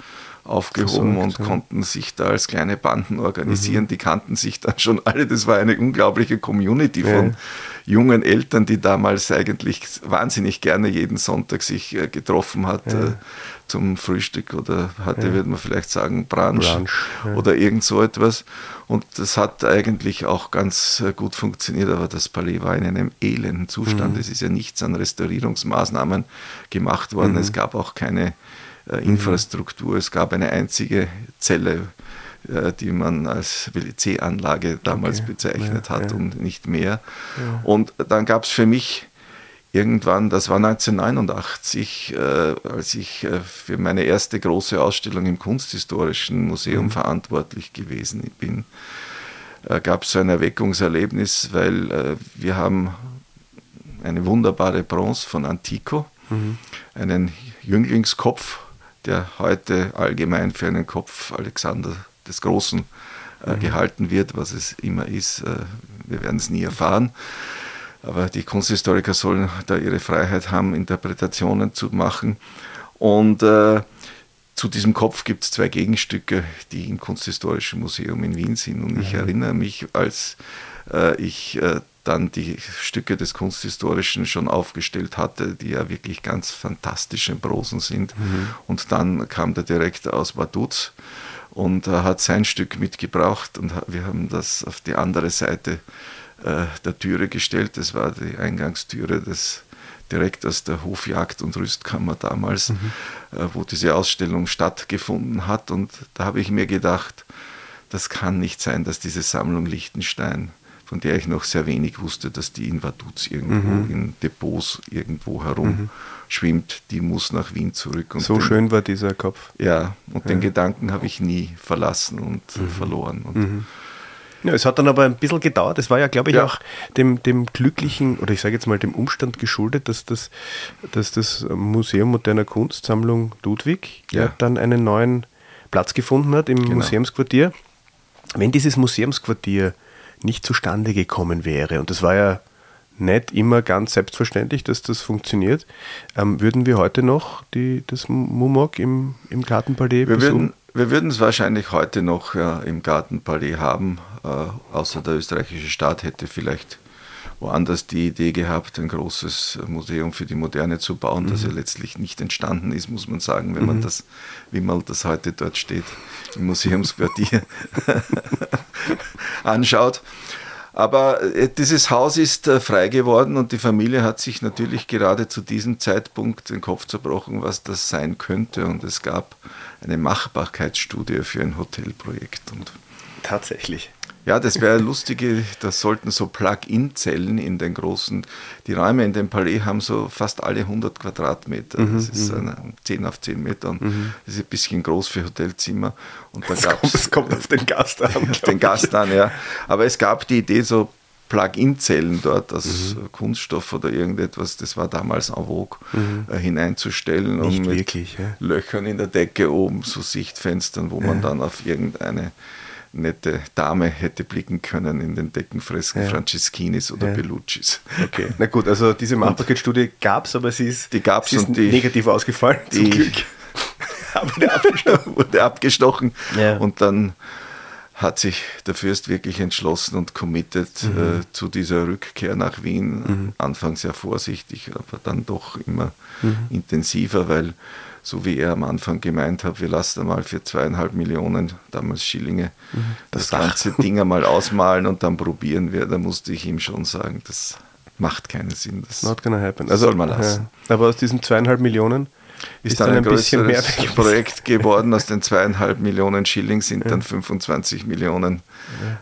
aufgehoben Versorgt, und ja. konnten sich da als kleine Banden organisieren. Mhm. Die kannten sich dann schon alle. Das war eine unglaubliche Community ja. von jungen Eltern, die damals eigentlich wahnsinnig gerne jeden Sonntag sich äh, getroffen hat ja. äh, zum Frühstück oder heute würde man vielleicht sagen Brunch, Brunch oder irgend so etwas. Und das hat eigentlich auch ganz äh, gut funktioniert, aber das Palais war in einem elenden Zustand. Mhm. Es ist ja nichts an Restaurierungsmaßnahmen gemacht worden. Mhm. Es gab auch keine äh, Infrastruktur. Es gab eine einzige Zelle, äh, die man als WC-Anlage damals okay. bezeichnet ja, hat ja. und nicht mehr. Ja. Und dann gab es für mich irgendwann, das war 1989, äh, als ich äh, für meine erste große Ausstellung im Kunsthistorischen Museum mhm. verantwortlich gewesen bin, äh, gab es so ein Erweckungserlebnis, weil wir haben eine wunderbare Bronze von Antico, mhm. einen Jünglingskopf der heute allgemein für einen Kopf Alexander des Großen äh, mhm. gehalten wird, was es immer ist. Äh, wir werden es nie erfahren. Aber die Kunsthistoriker sollen da ihre Freiheit haben, Interpretationen zu machen. Und äh, zu diesem Kopf gibt es zwei Gegenstücke, die im Kunsthistorischen Museum in Wien sind. Und mhm. ich erinnere mich, als äh, ich äh, dann die Stücke des Kunsthistorischen schon aufgestellt hatte, die ja wirklich ganz fantastische Prosen sind. Mhm. Und dann kam der Direktor aus Vaduz und äh, hat sein Stück mitgebracht und wir haben das auf die andere Seite äh, der Türe gestellt. Das war die Eingangstüre des Direktors der Hofjagd und Rüstkammer damals, mhm. äh, wo diese Ausstellung stattgefunden hat. Und da habe ich mir gedacht, das kann nicht sein, dass diese Sammlung Liechtenstein von der ich noch sehr wenig wusste, dass die in Vaduz irgendwo mhm. in Depots irgendwo herumschwimmt. Mhm. Die muss nach Wien zurück. So den, schön war dieser Kopf. Ja, und ja. den Gedanken habe ich nie verlassen und mhm. verloren. Und mhm. ja, es hat dann aber ein bisschen gedauert. Es war ja, glaube ich, ja. auch dem, dem glücklichen, oder ich sage jetzt mal dem Umstand geschuldet, dass das, dass das Museum moderner Kunstsammlung Ludwig ja. dann einen neuen Platz gefunden hat im genau. Museumsquartier. Wenn dieses Museumsquartier nicht zustande gekommen wäre. Und das war ja nicht immer ganz selbstverständlich, dass das funktioniert. Ähm, würden wir heute noch die, das Mumok im, im Gartenpalais wir besuchen? Würden, wir würden es wahrscheinlich heute noch ja, im Gartenpalais haben, äh, außer der österreichische Staat hätte vielleicht woanders die Idee gehabt, ein großes Museum für die Moderne zu bauen, mhm. das ja letztlich nicht entstanden ist, muss man sagen, wenn mhm. man das, wie mal das heute dort steht, im Museumsquartier anschaut. Aber äh, dieses Haus ist äh, frei geworden und die Familie hat sich natürlich gerade zu diesem Zeitpunkt den Kopf zerbrochen, was das sein könnte. Und es gab eine Machbarkeitsstudie für ein Hotelprojekt. Und Tatsächlich. Ja, das wäre lustige, das sollten so Plug-in-Zellen in den großen, die Räume in dem Palais haben so fast alle 100 Quadratmeter. Mhm, das ist mhm. eine 10 auf 10 Meter und mhm. das ist ein bisschen groß für Hotelzimmer. Und da das, kommt, das kommt auf den Gast an. Auf den Gast an, ja. Aber es gab die Idee, so Plug-in-Zellen dort aus mhm. Kunststoff oder irgendetwas, das war damals en vogue, mhm. äh, hineinzustellen Nicht und mit wirklich, ja. Löchern in der Decke oben, so Sichtfenstern, wo ja. man dann auf irgendeine nette Dame hätte blicken können in den Deckenfresken ja. Franceskinis oder ja. Belluccis. Okay, na gut, also diese Machbarkeitsstudie gab es, aber sie ist, die gab's sie ist und die, negativ ausgefallen, die, zum Glück. wurde abgestochen. wurde abgestochen ja. und dann hat sich der Fürst wirklich entschlossen und committed mhm. äh, zu dieser Rückkehr nach Wien. Mhm. Anfangs sehr vorsichtig, aber dann doch immer mhm. intensiver, weil so wie er am Anfang gemeint hat, wir lassen einmal für zweieinhalb Millionen, damals Schillinge, mhm. das, das ganze Ding einmal ausmalen und dann probieren wir. Da musste ich ihm schon sagen, das macht keinen Sinn. Das Not gonna happen. Also, soll man lassen. Ja. Aber aus diesen zweieinhalb Millionen ist, ist dann, ein, ein bisschen mehr Projekt geworden. Aus den zweieinhalb Millionen Schilling sind ja. dann 25 Millionen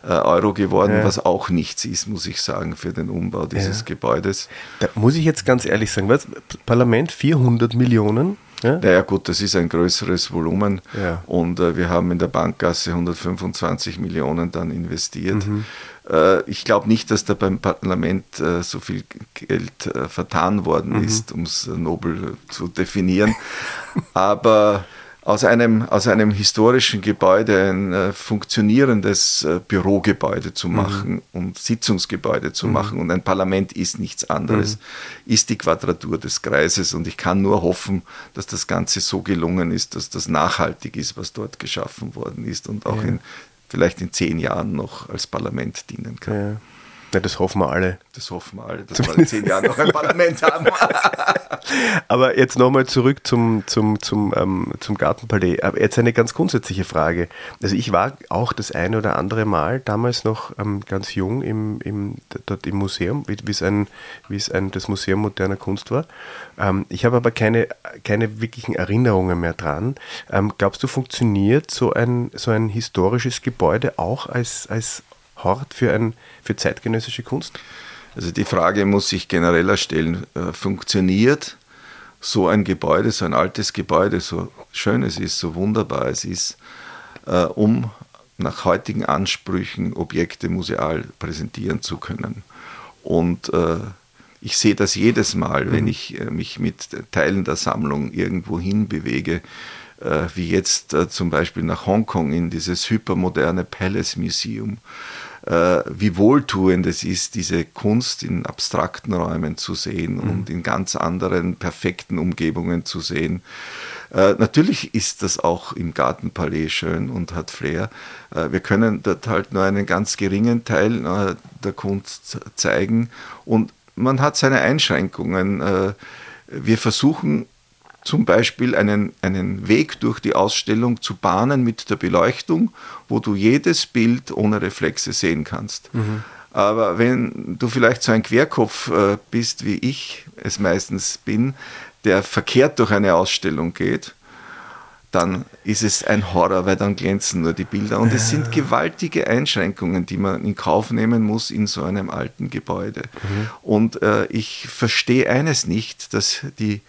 äh, Euro geworden, ja. was auch nichts ist, muss ich sagen, für den Umbau dieses Gebäudes. Da muss ich jetzt ganz ehrlich sagen, was, Parlament 400 Millionen? Ja? Naja gut, das ist ein größeres Volumen ja. und äh, wir haben in der Bankgasse 125 Millionen dann investiert. Mhm. Äh, ich glaube nicht, dass da beim Parlament äh, so viel Geld äh, vertan worden mhm. ist, um es nobel zu definieren. Aber aus einem, aus einem historischen Gebäude ein äh, funktionierendes äh, Bürogebäude zu mhm. machen mhm. und Sitzungsgebäude zu mhm. machen. Und ein Parlament ist nichts anderes, mhm. ist die Quadratur des Kreises. Und ich kann nur hoffen, dass das Ganze so gelungen ist, dass das nachhaltig ist, was dort geschaffen worden ist und auch ja. in, vielleicht in zehn Jahren noch als Parlament dienen kann. Ja. Ja, das hoffen wir alle. Das hoffen wir alle, dass wir in zehn Jahren noch ein Parlament haben. Aber jetzt nochmal zurück zum, zum, zum, ähm, zum Gartenpalais. Aber jetzt eine ganz grundsätzliche Frage. Also ich war auch das eine oder andere Mal damals noch ähm, ganz jung im, im, dort im Museum, wie es ein, ein, das Museum moderner Kunst war. Ähm, ich habe aber keine, keine wirklichen Erinnerungen mehr dran. Ähm, glaubst du, funktioniert so ein, so ein historisches Gebäude auch als, als Hort für, ein, für zeitgenössische Kunst? Also die Frage muss sich generell stellen, äh, funktioniert so ein Gebäude, so ein altes Gebäude, so schön es ist, so wunderbar es ist, äh, um nach heutigen Ansprüchen Objekte museal präsentieren zu können. Und äh, ich sehe das jedes Mal, wenn mhm. ich mich mit Teilen der Sammlung irgendwo hin bewege, wie jetzt zum Beispiel nach Hongkong in dieses hypermoderne Palace Museum wie wohltuend es ist, diese Kunst in abstrakten Räumen zu sehen mhm. und in ganz anderen perfekten Umgebungen zu sehen. Äh, natürlich ist das auch im Gartenpalais schön und hat Flair. Äh, wir können dort halt nur einen ganz geringen Teil äh, der Kunst zeigen und man hat seine Einschränkungen. Äh, wir versuchen zum Beispiel einen, einen Weg durch die Ausstellung zu bahnen mit der Beleuchtung, wo du jedes Bild ohne Reflexe sehen kannst. Mhm. Aber wenn du vielleicht so ein Querkopf äh, bist, wie ich es meistens bin, der verkehrt durch eine Ausstellung geht, dann ist es ein Horror, weil dann glänzen nur die Bilder. Und es sind gewaltige Einschränkungen, die man in Kauf nehmen muss in so einem alten Gebäude. Mhm. Und äh, ich verstehe eines nicht, dass die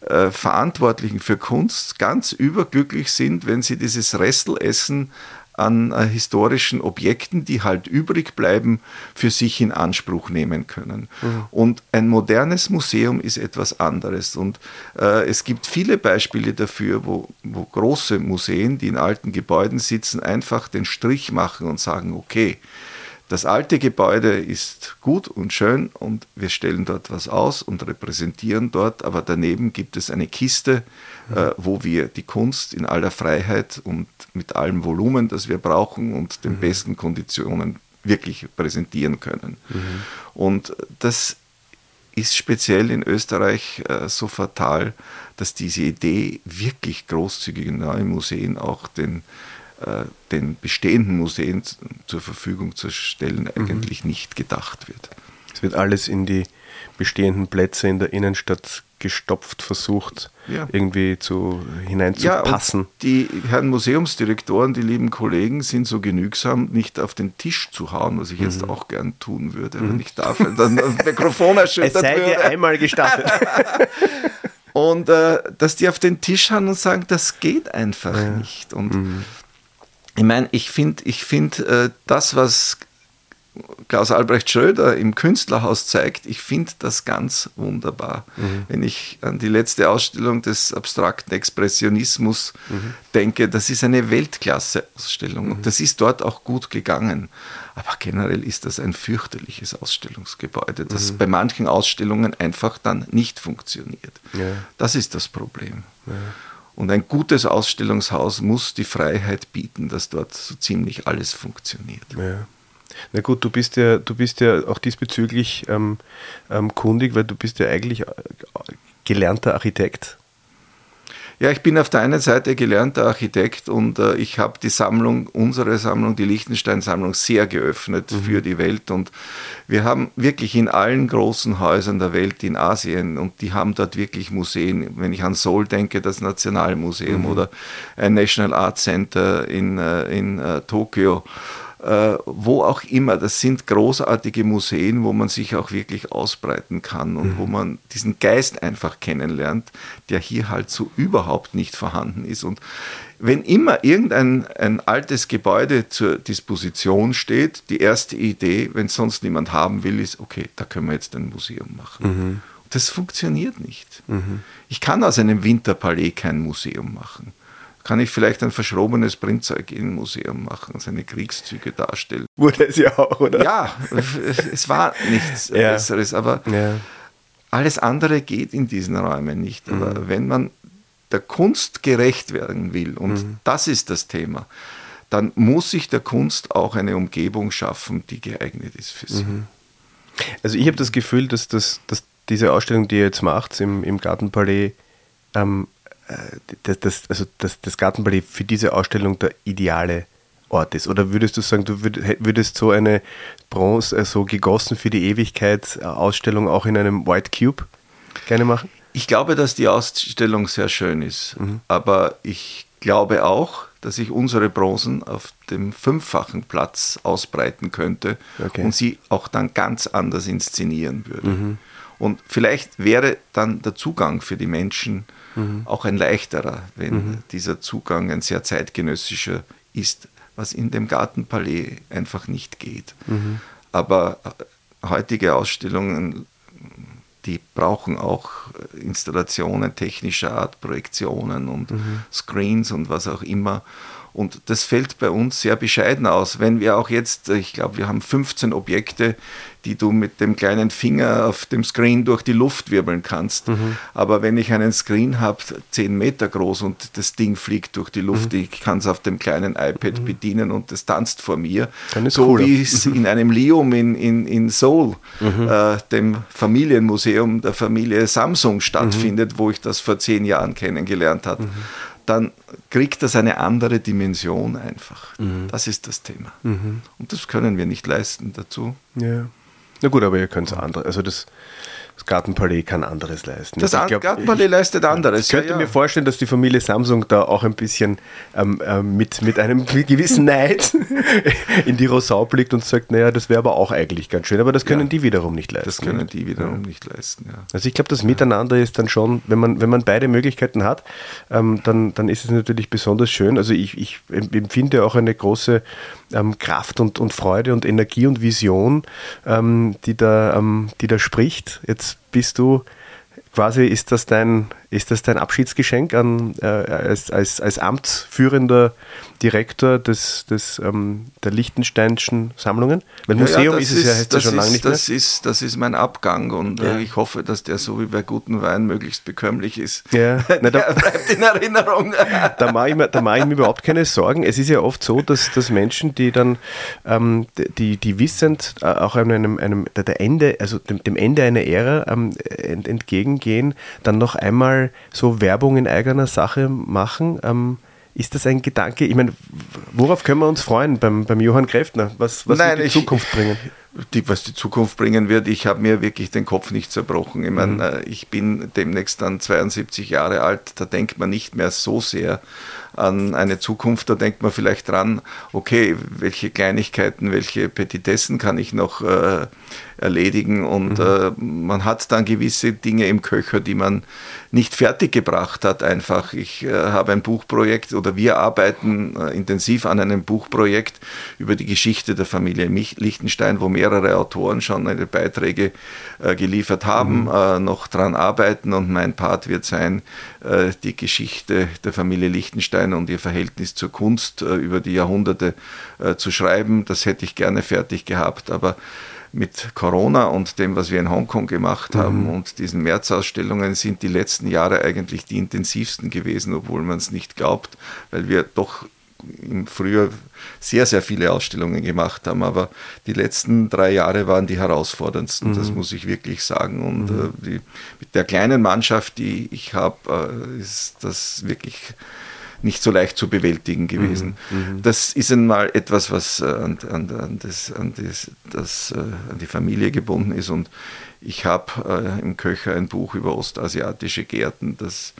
äh, Verantwortlichen für Kunst ganz überglücklich sind, wenn sie dieses Restelessen an äh, historischen Objekten, die halt übrig bleiben, für sich in Anspruch nehmen können. Mhm. Und ein modernes Museum ist etwas anderes. Und äh, es gibt viele Beispiele dafür, wo, wo große Museen, die in alten Gebäuden sitzen, einfach den Strich machen und sagen, okay, das alte Gebäude ist gut und schön und wir stellen dort was aus und repräsentieren dort, aber daneben gibt es eine Kiste, äh, wo wir die Kunst in aller Freiheit und mit allem Volumen, das wir brauchen und den mhm. besten Konditionen wirklich präsentieren können. Mhm. Und das ist speziell in Österreich äh, so fatal, dass diese Idee, wirklich großzügige neue Museen auch den den bestehenden Museen zur Verfügung zu stellen, mhm. eigentlich mhm. nicht gedacht wird. Es wird alles in die bestehenden Plätze in der Innenstadt gestopft, versucht ja. irgendwie zu, hineinzupassen. Ja, die Herren Museumsdirektoren, die lieben Kollegen, sind so genügsam, nicht auf den Tisch zu hauen, was ich mhm. jetzt auch gern tun würde, mhm. wenn ich darf, dann das Mikrofon erschüttert es sei würde. dir einmal gestattet. und äh, dass die auf den Tisch hauen und sagen, das geht einfach ja. nicht. Und mhm. Ich meine, ich finde, ich find, äh, das, was Klaus Albrecht Schröder im Künstlerhaus zeigt, ich finde das ganz wunderbar. Mhm. Wenn ich an die letzte Ausstellung des abstrakten Expressionismus mhm. denke, das ist eine Weltklasse-Ausstellung mhm. und das ist dort auch gut gegangen. Aber generell ist das ein fürchterliches Ausstellungsgebäude, das mhm. bei manchen Ausstellungen einfach dann nicht funktioniert. Ja. Das ist das Problem. Ja. Und ein gutes Ausstellungshaus muss die Freiheit bieten, dass dort so ziemlich alles funktioniert. Ja. Na gut, du bist ja, du bist ja auch diesbezüglich ähm, ähm, kundig, weil du bist ja eigentlich äh, gelernter Architekt. Ja, ich bin auf der einen Seite gelernter Architekt und äh, ich habe die Sammlung, unsere Sammlung, die Liechtenstein-Sammlung, sehr geöffnet mhm. für die Welt. Und wir haben wirklich in allen großen Häusern der Welt in Asien und die haben dort wirklich Museen. Wenn ich an Seoul denke, das Nationalmuseum mhm. oder ein National Art Center in, äh, in uh, Tokio wo auch immer. Das sind großartige Museen, wo man sich auch wirklich ausbreiten kann und mhm. wo man diesen Geist einfach kennenlernt, der hier halt so überhaupt nicht vorhanden ist. Und wenn immer irgendein ein altes Gebäude zur Disposition steht, die erste Idee, wenn sonst niemand haben will, ist, okay, da können wir jetzt ein Museum machen. Mhm. Das funktioniert nicht. Mhm. Ich kann aus einem Winterpalais kein Museum machen kann ich vielleicht ein verschrobenes Printzeug in ein Museum machen, seine Kriegszüge darstellen. Wurde es ja auch, oder? Ja, es war nichts ja. Besseres, aber ja. alles andere geht in diesen Räumen nicht. Aber mhm. wenn man der Kunst gerecht werden will, und mhm. das ist das Thema, dann muss sich der Kunst auch eine Umgebung schaffen, die geeignet ist für sie. Mhm. Also ich habe das Gefühl, dass, das, dass diese Ausstellung, die ihr jetzt macht im, im Gartenpalais, ähm, das, das, also das, das Gartenballet für diese Ausstellung der ideale Ort ist? Oder würdest du sagen, du würdest so eine Bronze, also gegossen für die Ewigkeit Ausstellung auch in einem White Cube gerne machen? Ich glaube, dass die Ausstellung sehr schön ist, mhm. aber ich glaube auch, dass ich unsere Bronzen auf dem fünffachen Platz ausbreiten könnte okay. und sie auch dann ganz anders inszenieren würde. Mhm. Und vielleicht wäre dann der Zugang für die Menschen mhm. auch ein leichterer, wenn mhm. dieser Zugang ein sehr zeitgenössischer ist, was in dem Gartenpalais einfach nicht geht. Mhm. Aber äh, heutige Ausstellungen, die brauchen auch Installationen technischer Art, Projektionen und mhm. Screens und was auch immer. Und das fällt bei uns sehr bescheiden aus. Wenn wir auch jetzt, ich glaube, wir haben 15 Objekte, die du mit dem kleinen Finger auf dem Screen durch die Luft wirbeln kannst. Mhm. Aber wenn ich einen Screen habe, 10 Meter groß und das Ding fliegt durch die Luft, mhm. ich kann es auf dem kleinen iPad mhm. bedienen und das tanzt vor mir. so cooler. wie es mhm. in einem Lium in, in, in Seoul, mhm. äh, dem Familienmuseum der Familie Samsung stattfindet, wo ich das vor zehn Jahren kennengelernt habe dann kriegt das eine andere Dimension einfach. Mhm. Das ist das Thema. Mhm. Und das können wir nicht leisten dazu. Ja. Na gut, aber ihr könnt es andere. Also das, das Gartenpalais kann anderes leisten. Das glaub, Gartenpalais ich, leistet anderes. Ich könnte ja, ja. mir vorstellen, dass die Familie Samsung da auch ein bisschen ähm, äh, mit, mit einem gewissen Neid in die Rosau blickt und sagt, naja, das wäre aber auch eigentlich ganz schön. Aber das können ja. die wiederum nicht leisten. Das können die wiederum nicht leisten. Also ich glaube, das Miteinander ist dann schon, wenn man, wenn man beide Möglichkeiten hat, ähm, dann, dann ist es natürlich besonders schön. Also ich, ich empfinde auch eine große ähm, Kraft und, und Freude und Energie und Vision, ähm, die, da, ähm, die da spricht. Jetzt bist du quasi, ist das dein, ist das dein Abschiedsgeschenk an, äh, als, als, als amtsführender Direktor des, des, ähm, der Liechtensteinischen Sammlungen? Weil Museum ja, ist es ja jetzt ja schon lange nicht das mehr. Ist, das ist mein Abgang und äh, ich hoffe, dass der so wie bei gutem Wein möglichst bekömmlich ist. Ja, Na, da, bleibt in Erinnerung. da mache ich, mir, da mache ich mir überhaupt keine Sorgen. Es ist ja oft so, dass, dass Menschen, die dann, ähm, die, die wissend äh, auch einem, einem der Ende, also dem, dem Ende einer Ära ähm, entgegengehen, dann noch einmal so Werbung in eigener Sache machen. Ähm, ist das ein Gedanke? Ich meine, worauf können wir uns freuen beim, beim Johann Kräftner? Was, was Nein, wird die ich, Zukunft bringen? Die, was die Zukunft bringen wird, ich habe mir wirklich den Kopf nicht zerbrochen. Ich meine, mhm. Äh, ich bin demnächst dann 72 Jahre alt, da denkt man nicht mehr so sehr an eine Zukunft, da denkt man vielleicht dran, okay, welche Kleinigkeiten, welche Petitessen kann ich noch äh, erledigen und mhm. äh, man hat dann gewisse Dinge im Köcher, die man nicht fertiggebracht hat einfach. Ich äh, habe ein Buchprojekt oder wir arbeiten äh, intensiv an einem Buchprojekt über die Geschichte der Familie Liechtenstein, wo mehrere Autoren schon ihre Beiträge äh, geliefert haben, mhm. Äh, noch dran arbeiten und mein Part wird sein, äh, die Geschichte der Familie Liechtenstein und ihr Verhältnis zur Kunst über die Jahrhunderte zu schreiben. Das hätte ich gerne fertig gehabt, aber mit Corona und dem, was wir in Hongkong gemacht haben Mhm. und diesen Märzausstellungen sind die letzten Jahre eigentlich die intensivsten gewesen, obwohl man es nicht glaubt, weil wir doch im Frühjahr sehr, sehr viele Ausstellungen gemacht haben, aber die letzten drei Jahre waren die herausforderndsten, das muss ich wirklich sagen. Und äh, die, mit der kleinen Mannschaft, die ich habe, äh, ist das wirklich nicht so leicht zu bewältigen gewesen. Das ist einmal etwas, was äh, an, an, an, das, an, das, das, äh, an die Familie gebunden ist. Und ich habe äh, im Köcher ein Buch über ostasiatische Gärten, das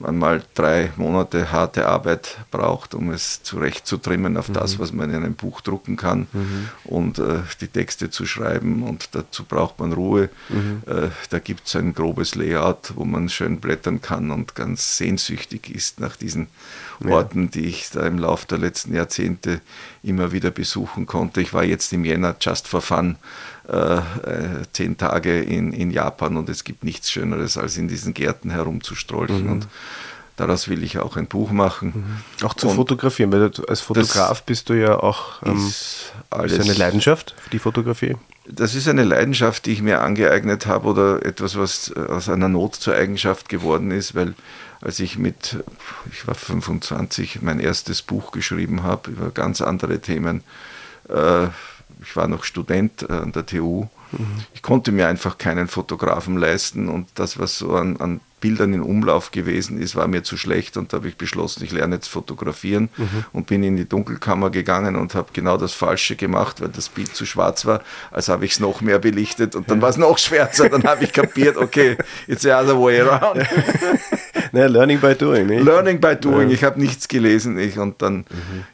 man mal drei Monate harte Arbeit braucht, um es zurechtzutrimmen auf das, was man in einem Buch drucken kann und äh, die Texte zu schreiben. Und dazu braucht man Ruhe. Äh, da gibt es ein grobes Layout, wo man schön blättern kann und ganz sehnsüchtig ist nach diesen Orten, die ich da im Laufe der letzten Jahrzehnte immer wieder besuchen konnte. Ich war jetzt im Jänner just for fun äh, äh, zehn Tage in, in Japan und es gibt nichts Schöneres, als in diesen Gärten herumzustrolchen. Und daraus will ich auch ein Buch machen. Auch zu Und fotografieren, weil du als Fotograf bist du ja auch ähm, Ist ist eine Leidenschaft für die Fotografie. Das ist eine Leidenschaft, die ich mir angeeignet habe oder etwas, was äh, aus einer Not zur Eigenschaft geworden ist, weil als ich mit, ich war 25, mein erstes Buch geschrieben habe über ganz andere Themen, äh, ich war noch Student äh, an der TU, ich konnte mir einfach keinen Fotografen leisten und das, was so an, an Bildern in Umlauf gewesen ist, war mir zu schlecht und da habe ich beschlossen, ich lerne jetzt fotografieren und bin in die Dunkelkammer gegangen und habe genau das Falsche gemacht, weil das Bild zu schwarz war. Also habe ich es noch mehr belichtet und dann war es noch schwärzer. Dann habe ich kapiert, okay, it's the other way around. Naja, learning by doing. Nicht? Learning by doing. Ich habe nichts gelesen ich, und dann,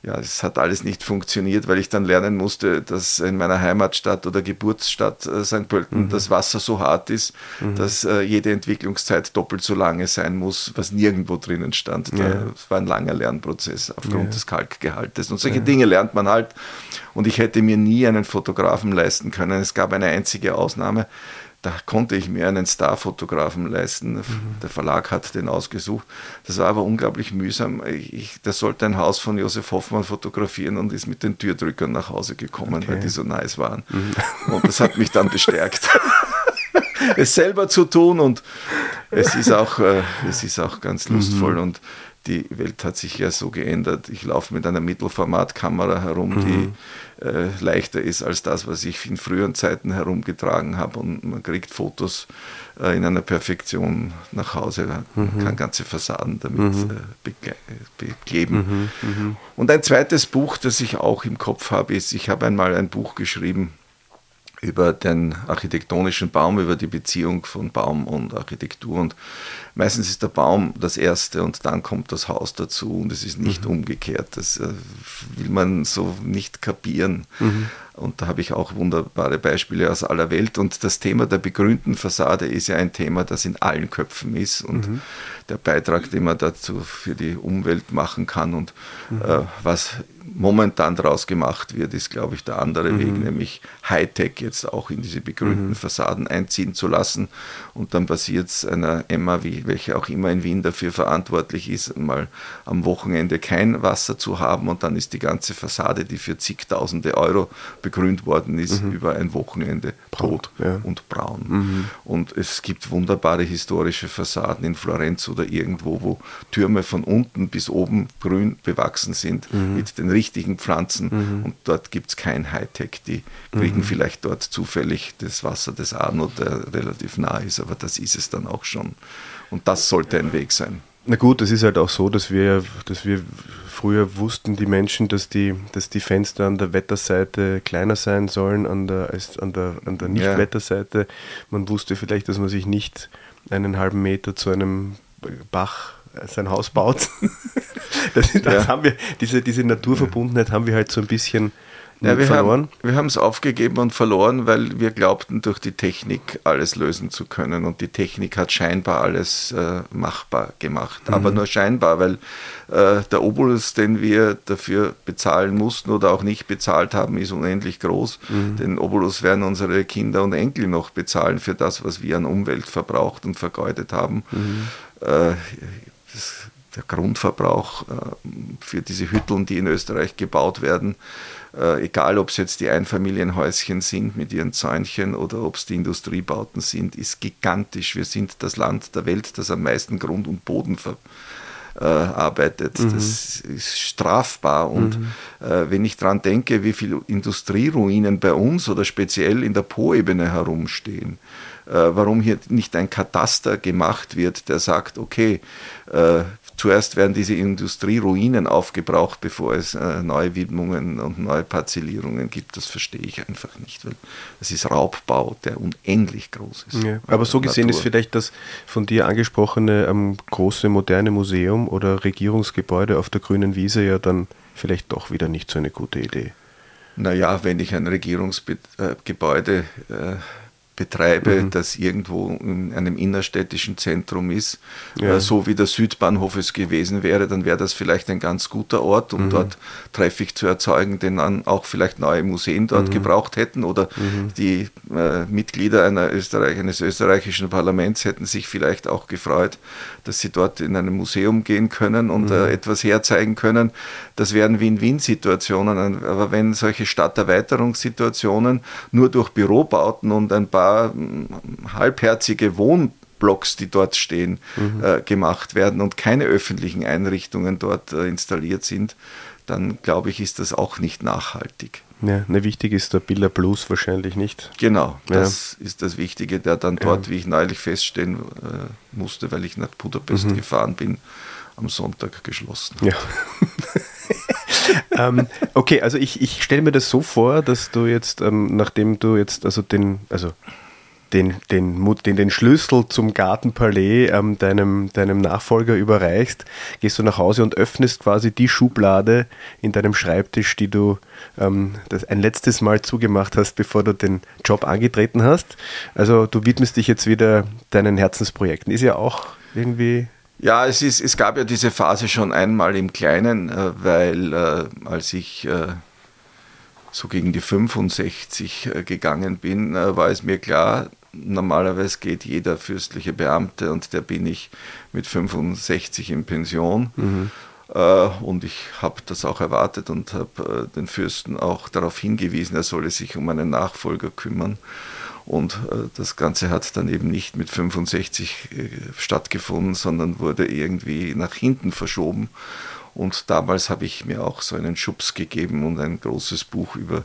ja, es hat alles nicht funktioniert, weil ich dann lernen musste, dass in meiner Heimatstadt oder Geburtsstadt äh, St. Pölten das Wasser so hart ist, dass äh, jede Entwicklungszeit doppelt so lange sein muss, was nirgendwo drinnen stand. Ja. Es war ein langer Lernprozess aufgrund des Kalkgehaltes. Und solche Dinge lernt man halt. Und ich hätte mir nie einen Fotografen leisten können. Es gab eine einzige Ausnahme. Da konnte ich mir einen Starfotografen leisten. Der Verlag hat den ausgesucht. Das war aber unglaublich mühsam. Ich, der sollte ein Haus von Josef Hoffmann fotografieren und ist mit den Türdrückern nach Hause gekommen, weil die so nice waren. Und das hat mich dann bestärkt, es selber zu tun. Und es ist auch, äh, es ist auch ganz lustvoll. Und die Welt hat sich ja so geändert. Ich laufe mit einer Mittelformatkamera herum, die äh, leichter ist als das, was ich in früheren Zeiten herumgetragen habe. Und man kriegt Fotos äh, in einer Perfektion nach Hause. Man kann ganze Fassaden damit äh, begle bekleben. Und ein zweites Buch, das ich auch im Kopf habe, ist, ich habe einmal ein Buch geschrieben über den architektonischen Baum, über die Beziehung von Baum und Architektur. Und meistens ist der Baum das Erste und dann kommt das Haus dazu und es ist nicht umgekehrt. Das äh, will man so nicht kapieren. Und da habe ich auch wunderbare Beispiele aus aller Welt. Und das Thema der begrünten Fassade ist ja ein Thema, das in allen Köpfen ist. Und der Beitrag, den man dazu für die Umwelt machen kann und äh, was momentan daraus gemacht wird, ist, glaube ich, der andere Weg, nämlich Hightech jetzt auch in diese begrünten Fassaden einziehen zu lassen. Und dann passiert es einer Emma, wie, welche auch immer in Wien dafür verantwortlich ist, mal am Wochenende kein Wasser zu haben und dann ist die ganze Fassade, die für zigtausende Euro begrünt worden ist, über ein Wochenende tot ja. und braun. Und es gibt wunderbare historische Fassaden in Florenz oder irgendwo, wo Türme von unten bis oben grün bewachsen sind mit den richtigen Pflanzen und dort gibt es kein Hightech. Die kriegen vielleicht dort zufällig das Wasser des Arno, der relativ nah ist, aber das ist es dann auch schon. Und das sollte ein Weg sein. Na gut, es ist halt auch so, dass wir, dass wir früher wussten, die Menschen, dass die, dass die Fenster an der Wetterseite kleiner sein sollen an der, als an der, an der Nicht-Wetterseite. Man wusste vielleicht, dass man sich nicht einen halben Meter zu einem Bach sein Haus baut. das, das Ja. haben wir, diese, diese Naturverbundenheit haben wir halt so ein bisschen Ja, wir verloren. haben wir haben es aufgegeben und verloren, weil wir glaubten, durch die Technik alles lösen zu können. Und die Technik hat scheinbar alles äh, machbar gemacht. Aber nur scheinbar, weil äh, der Obolus, den wir dafür bezahlen mussten oder auch nicht bezahlt haben, ist unendlich groß. Den Obolus werden unsere Kinder und Enkel noch bezahlen für das, was wir an Umwelt verbraucht und vergeudet haben. Äh, das der Grundverbrauch für diese Hütteln, die in Österreich gebaut werden, egal ob es jetzt die Einfamilienhäuschen sind mit ihren Zäunchen oder ob es die Industriebauten sind, ist gigantisch. Wir sind das Land der Welt, das am meisten Grund und Boden ver äh, arbeitet. Mhm. Das ist strafbar. Und mhm. äh, wenn ich daran denke, wie viele Industrieruinen bei uns oder speziell in der Po-Ebene herumstehen, äh, warum hier nicht ein Kataster gemacht wird, der sagt, okay, äh, zuerst werden diese Industrieruinen aufgebraucht, bevor es äh, neue Widmungen und neue Parzellierungen gibt. Das verstehe ich einfach nicht, weil das ist Raubbau, der unendlich groß ist. Ja, aber so gesehen Natur. ist vielleicht das von dir angesprochene ähm, große moderne Museum oder Regierungsgebäude auf der grünen Wiese ja dann vielleicht doch wieder nicht so eine gute Idee. Naja, wenn ich ein Regierungsgebäude äh, betreibe, mhm. das irgendwo in einem innerstädtischen Zentrum ist, ja. äh, so wie der Südbahnhof es gewesen wäre, dann wäre das vielleicht ein ganz guter Ort, um mhm. dort Traffic zu erzeugen, den dann auch vielleicht neue Museen dort mhm. gebraucht hätten oder mhm. die äh, Mitglieder Österreich, eines österreichischen Parlaments hätten sich vielleicht auch gefreut, dass sie dort in ein Museum gehen können und äh, mhm. etwas herzeigen können. Das wären Win-Win-Situationen, aber wenn solche Stadterweiterungssituationen nur durch Bürobauten und ein paar paar halbherzige Wohnblocks, die dort stehen, mhm. äh, gemacht werden und keine öffentlichen Einrichtungen dort äh, installiert sind, dann glaube ich, ist das auch nicht nachhaltig. Ja, ne, wichtig ist der Biller Plus wahrscheinlich nicht. Genau, das ja. ist das Wichtige, der dann dort, ja. wie ich neulich feststellen äh, musste, weil ich nach Budapest mhm. gefahren bin, am Sonntag geschlossen. Ja. ähm, okay, also ich, ich stelle mir das so vor, dass du jetzt, ähm, nachdem du jetzt also den, also den, den, den, den Schlüssel zum Gartenpalais ähm, deinem, deinem Nachfolger überreichst, gehst du nach Hause und öffnest quasi die Schublade in deinem Schreibtisch, die du ähm, das ein letztes Mal zugemacht hast, bevor du den Job angetreten hast. Also du widmest dich jetzt wieder deinen Herzensprojekten. Ist ja auch irgendwie ja, es, ist, es gab ja diese Phase schon einmal im Kleinen, äh, weil äh, als ich äh, so gegen die 65 äh, gegangen bin, war es mir klar, normalerweise geht jeder fürstliche Beamte und der bin ich mit 65 in Pension. Mhm. Und ich habe das auch erwartet und habe den Fürsten auch darauf hingewiesen, er solle sich um einen Nachfolger kümmern. Und äh, das Ganze hat dann eben nicht mit 65 äh, stattgefunden, sondern wurde irgendwie nach hinten verschoben. Und damals habe ich mir auch so einen Schubs gegeben und ein großes Buch über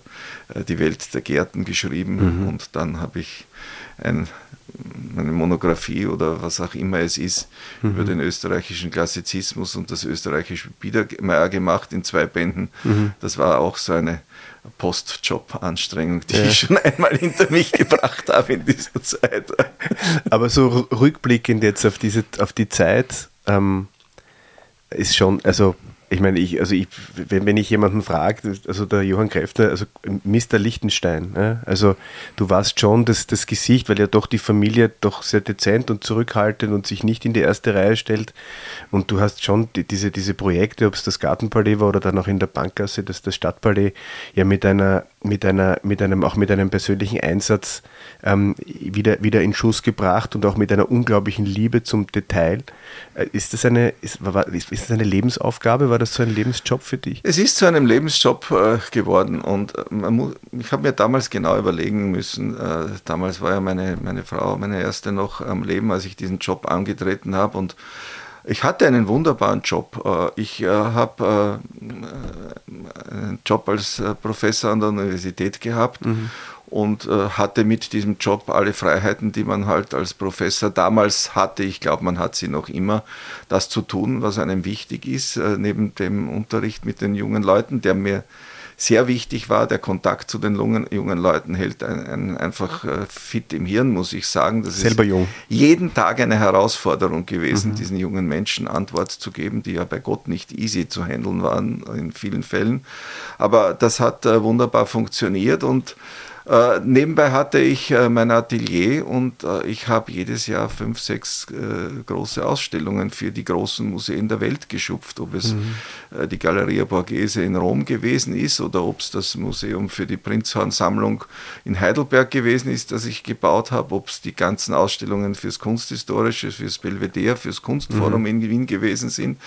äh, die Welt der Gärten geschrieben. Mhm. Und dann habe ich ein, eine Monographie oder was auch immer es ist mhm. über den österreichischen Klassizismus und das österreichische Biedermeier gemacht in zwei Bänden. Mhm. Das war auch so eine Postjob-Anstrengung, die ja. ich schon einmal hinter mich gebracht habe in dieser Zeit. Aber so rückblickend jetzt auf diese, auf die Zeit, ähm, ist schon, also ich meine, ich, also ich, wenn, wenn ich jemanden frage, also der Johann Kräfter, also Mr. Lichtenstein, ja, also du warst schon das, das Gesicht, weil ja doch die Familie doch sehr dezent und zurückhaltend und sich nicht in die erste Reihe stellt und du hast schon die, diese, diese Projekte, ob es das Gartenpalais war oder dann auch in der Bankgasse, das, das Stadtpalais, ja mit einer, mit einer, mit einem, auch mit einem persönlichen Einsatz ähm, wieder, wieder in Schuss gebracht und auch mit einer unglaublichen Liebe zum Detail. Äh, ist das eine, ist, war, ist das eine Lebensaufgabe? War das so ein Lebensjob für dich? Es ist zu einem Lebensjob äh, geworden und äh, muss, ich habe mir damals genau überlegen müssen, äh, damals war ja meine, meine Frau, meine erste noch am Leben, als ich diesen Job angetreten habe und ich hatte einen wunderbaren Job. Äh, ich habe einen Job als Professor an der Universität gehabt mhm und äh, hatte mit diesem Job alle Freiheiten, die man halt als Professor damals hatte. Ich glaube, man hat sie noch immer, das zu tun, was einem wichtig ist, äh, neben dem Unterricht mit den jungen Leuten, der mir sehr wichtig war. Der Kontakt zu den jungen, jungen Leuten hält einen, einen einfach äh, fit im Hirn, muss ich sagen. Das Selber ist jung. jeden Tag eine Herausforderung gewesen, mhm. diesen jungen Menschen Antwort zu geben, die ja bei Gott nicht easy zu handeln waren in vielen Fällen. Aber das hat äh, wunderbar funktioniert und Äh, nebenbei hatte ich äh, mein Atelier und äh, ich habe jedes Jahr fünf, sechs äh, große Ausstellungen für die großen Museen der Welt geschupft, ob es mhm. Äh, die Galleria Borghese in Rom gewesen ist oder ob es das Museum für die Prinzhorn-Sammlung in Heidelberg gewesen ist, das ich gebaut habe, ob es die ganzen Ausstellungen fürs Kunsthistorische, fürs Belvedere, fürs Kunstforum mhm. in Wien gewesen sind.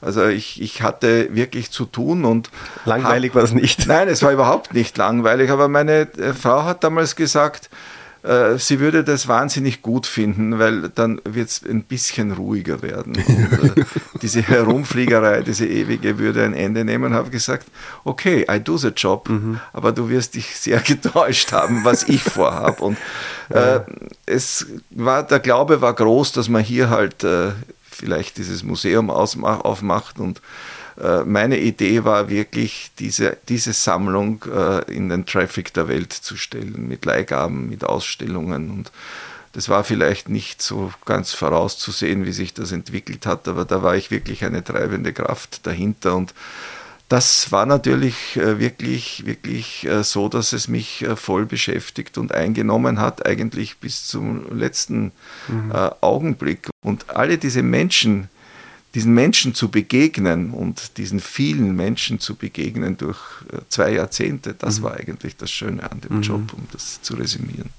Also ich, ich hatte wirklich zu tun und langweilig war es nicht. Nein, es war überhaupt nicht langweilig, aber meine Frau hat damals gesagt, äh, sie würde das wahnsinnig gut finden, weil dann wird es ein bisschen ruhiger werden. Und, äh, diese Herumfliegerei, diese ewige, würde ein Ende nehmen. Und habe gesagt, okay, I do the job, mhm. aber du wirst dich sehr getäuscht haben, was ich vorhabe. Und äh, es war, der Glaube war groß, dass man hier halt äh, vielleicht dieses Museum aufmacht und meine Idee war wirklich, diese, diese Sammlung äh, in den Traffic der Welt zu stellen, mit Leihgaben, mit Ausstellungen. Und das war vielleicht nicht so ganz vorauszusehen, wie sich das entwickelt hat, aber da war ich wirklich eine treibende Kraft dahinter. Und das war natürlich äh, wirklich, wirklich so, dass es mich voll beschäftigt und eingenommen hat, eigentlich bis zum letzten mhm. Augenblick. Und alle diese Menschen, diesen Menschen zu begegnen und diesen vielen Menschen zu begegnen durch äh, zwei Jahrzehnte, das mhm. war eigentlich das Schöne an dem mhm. Job, um das zu resümieren.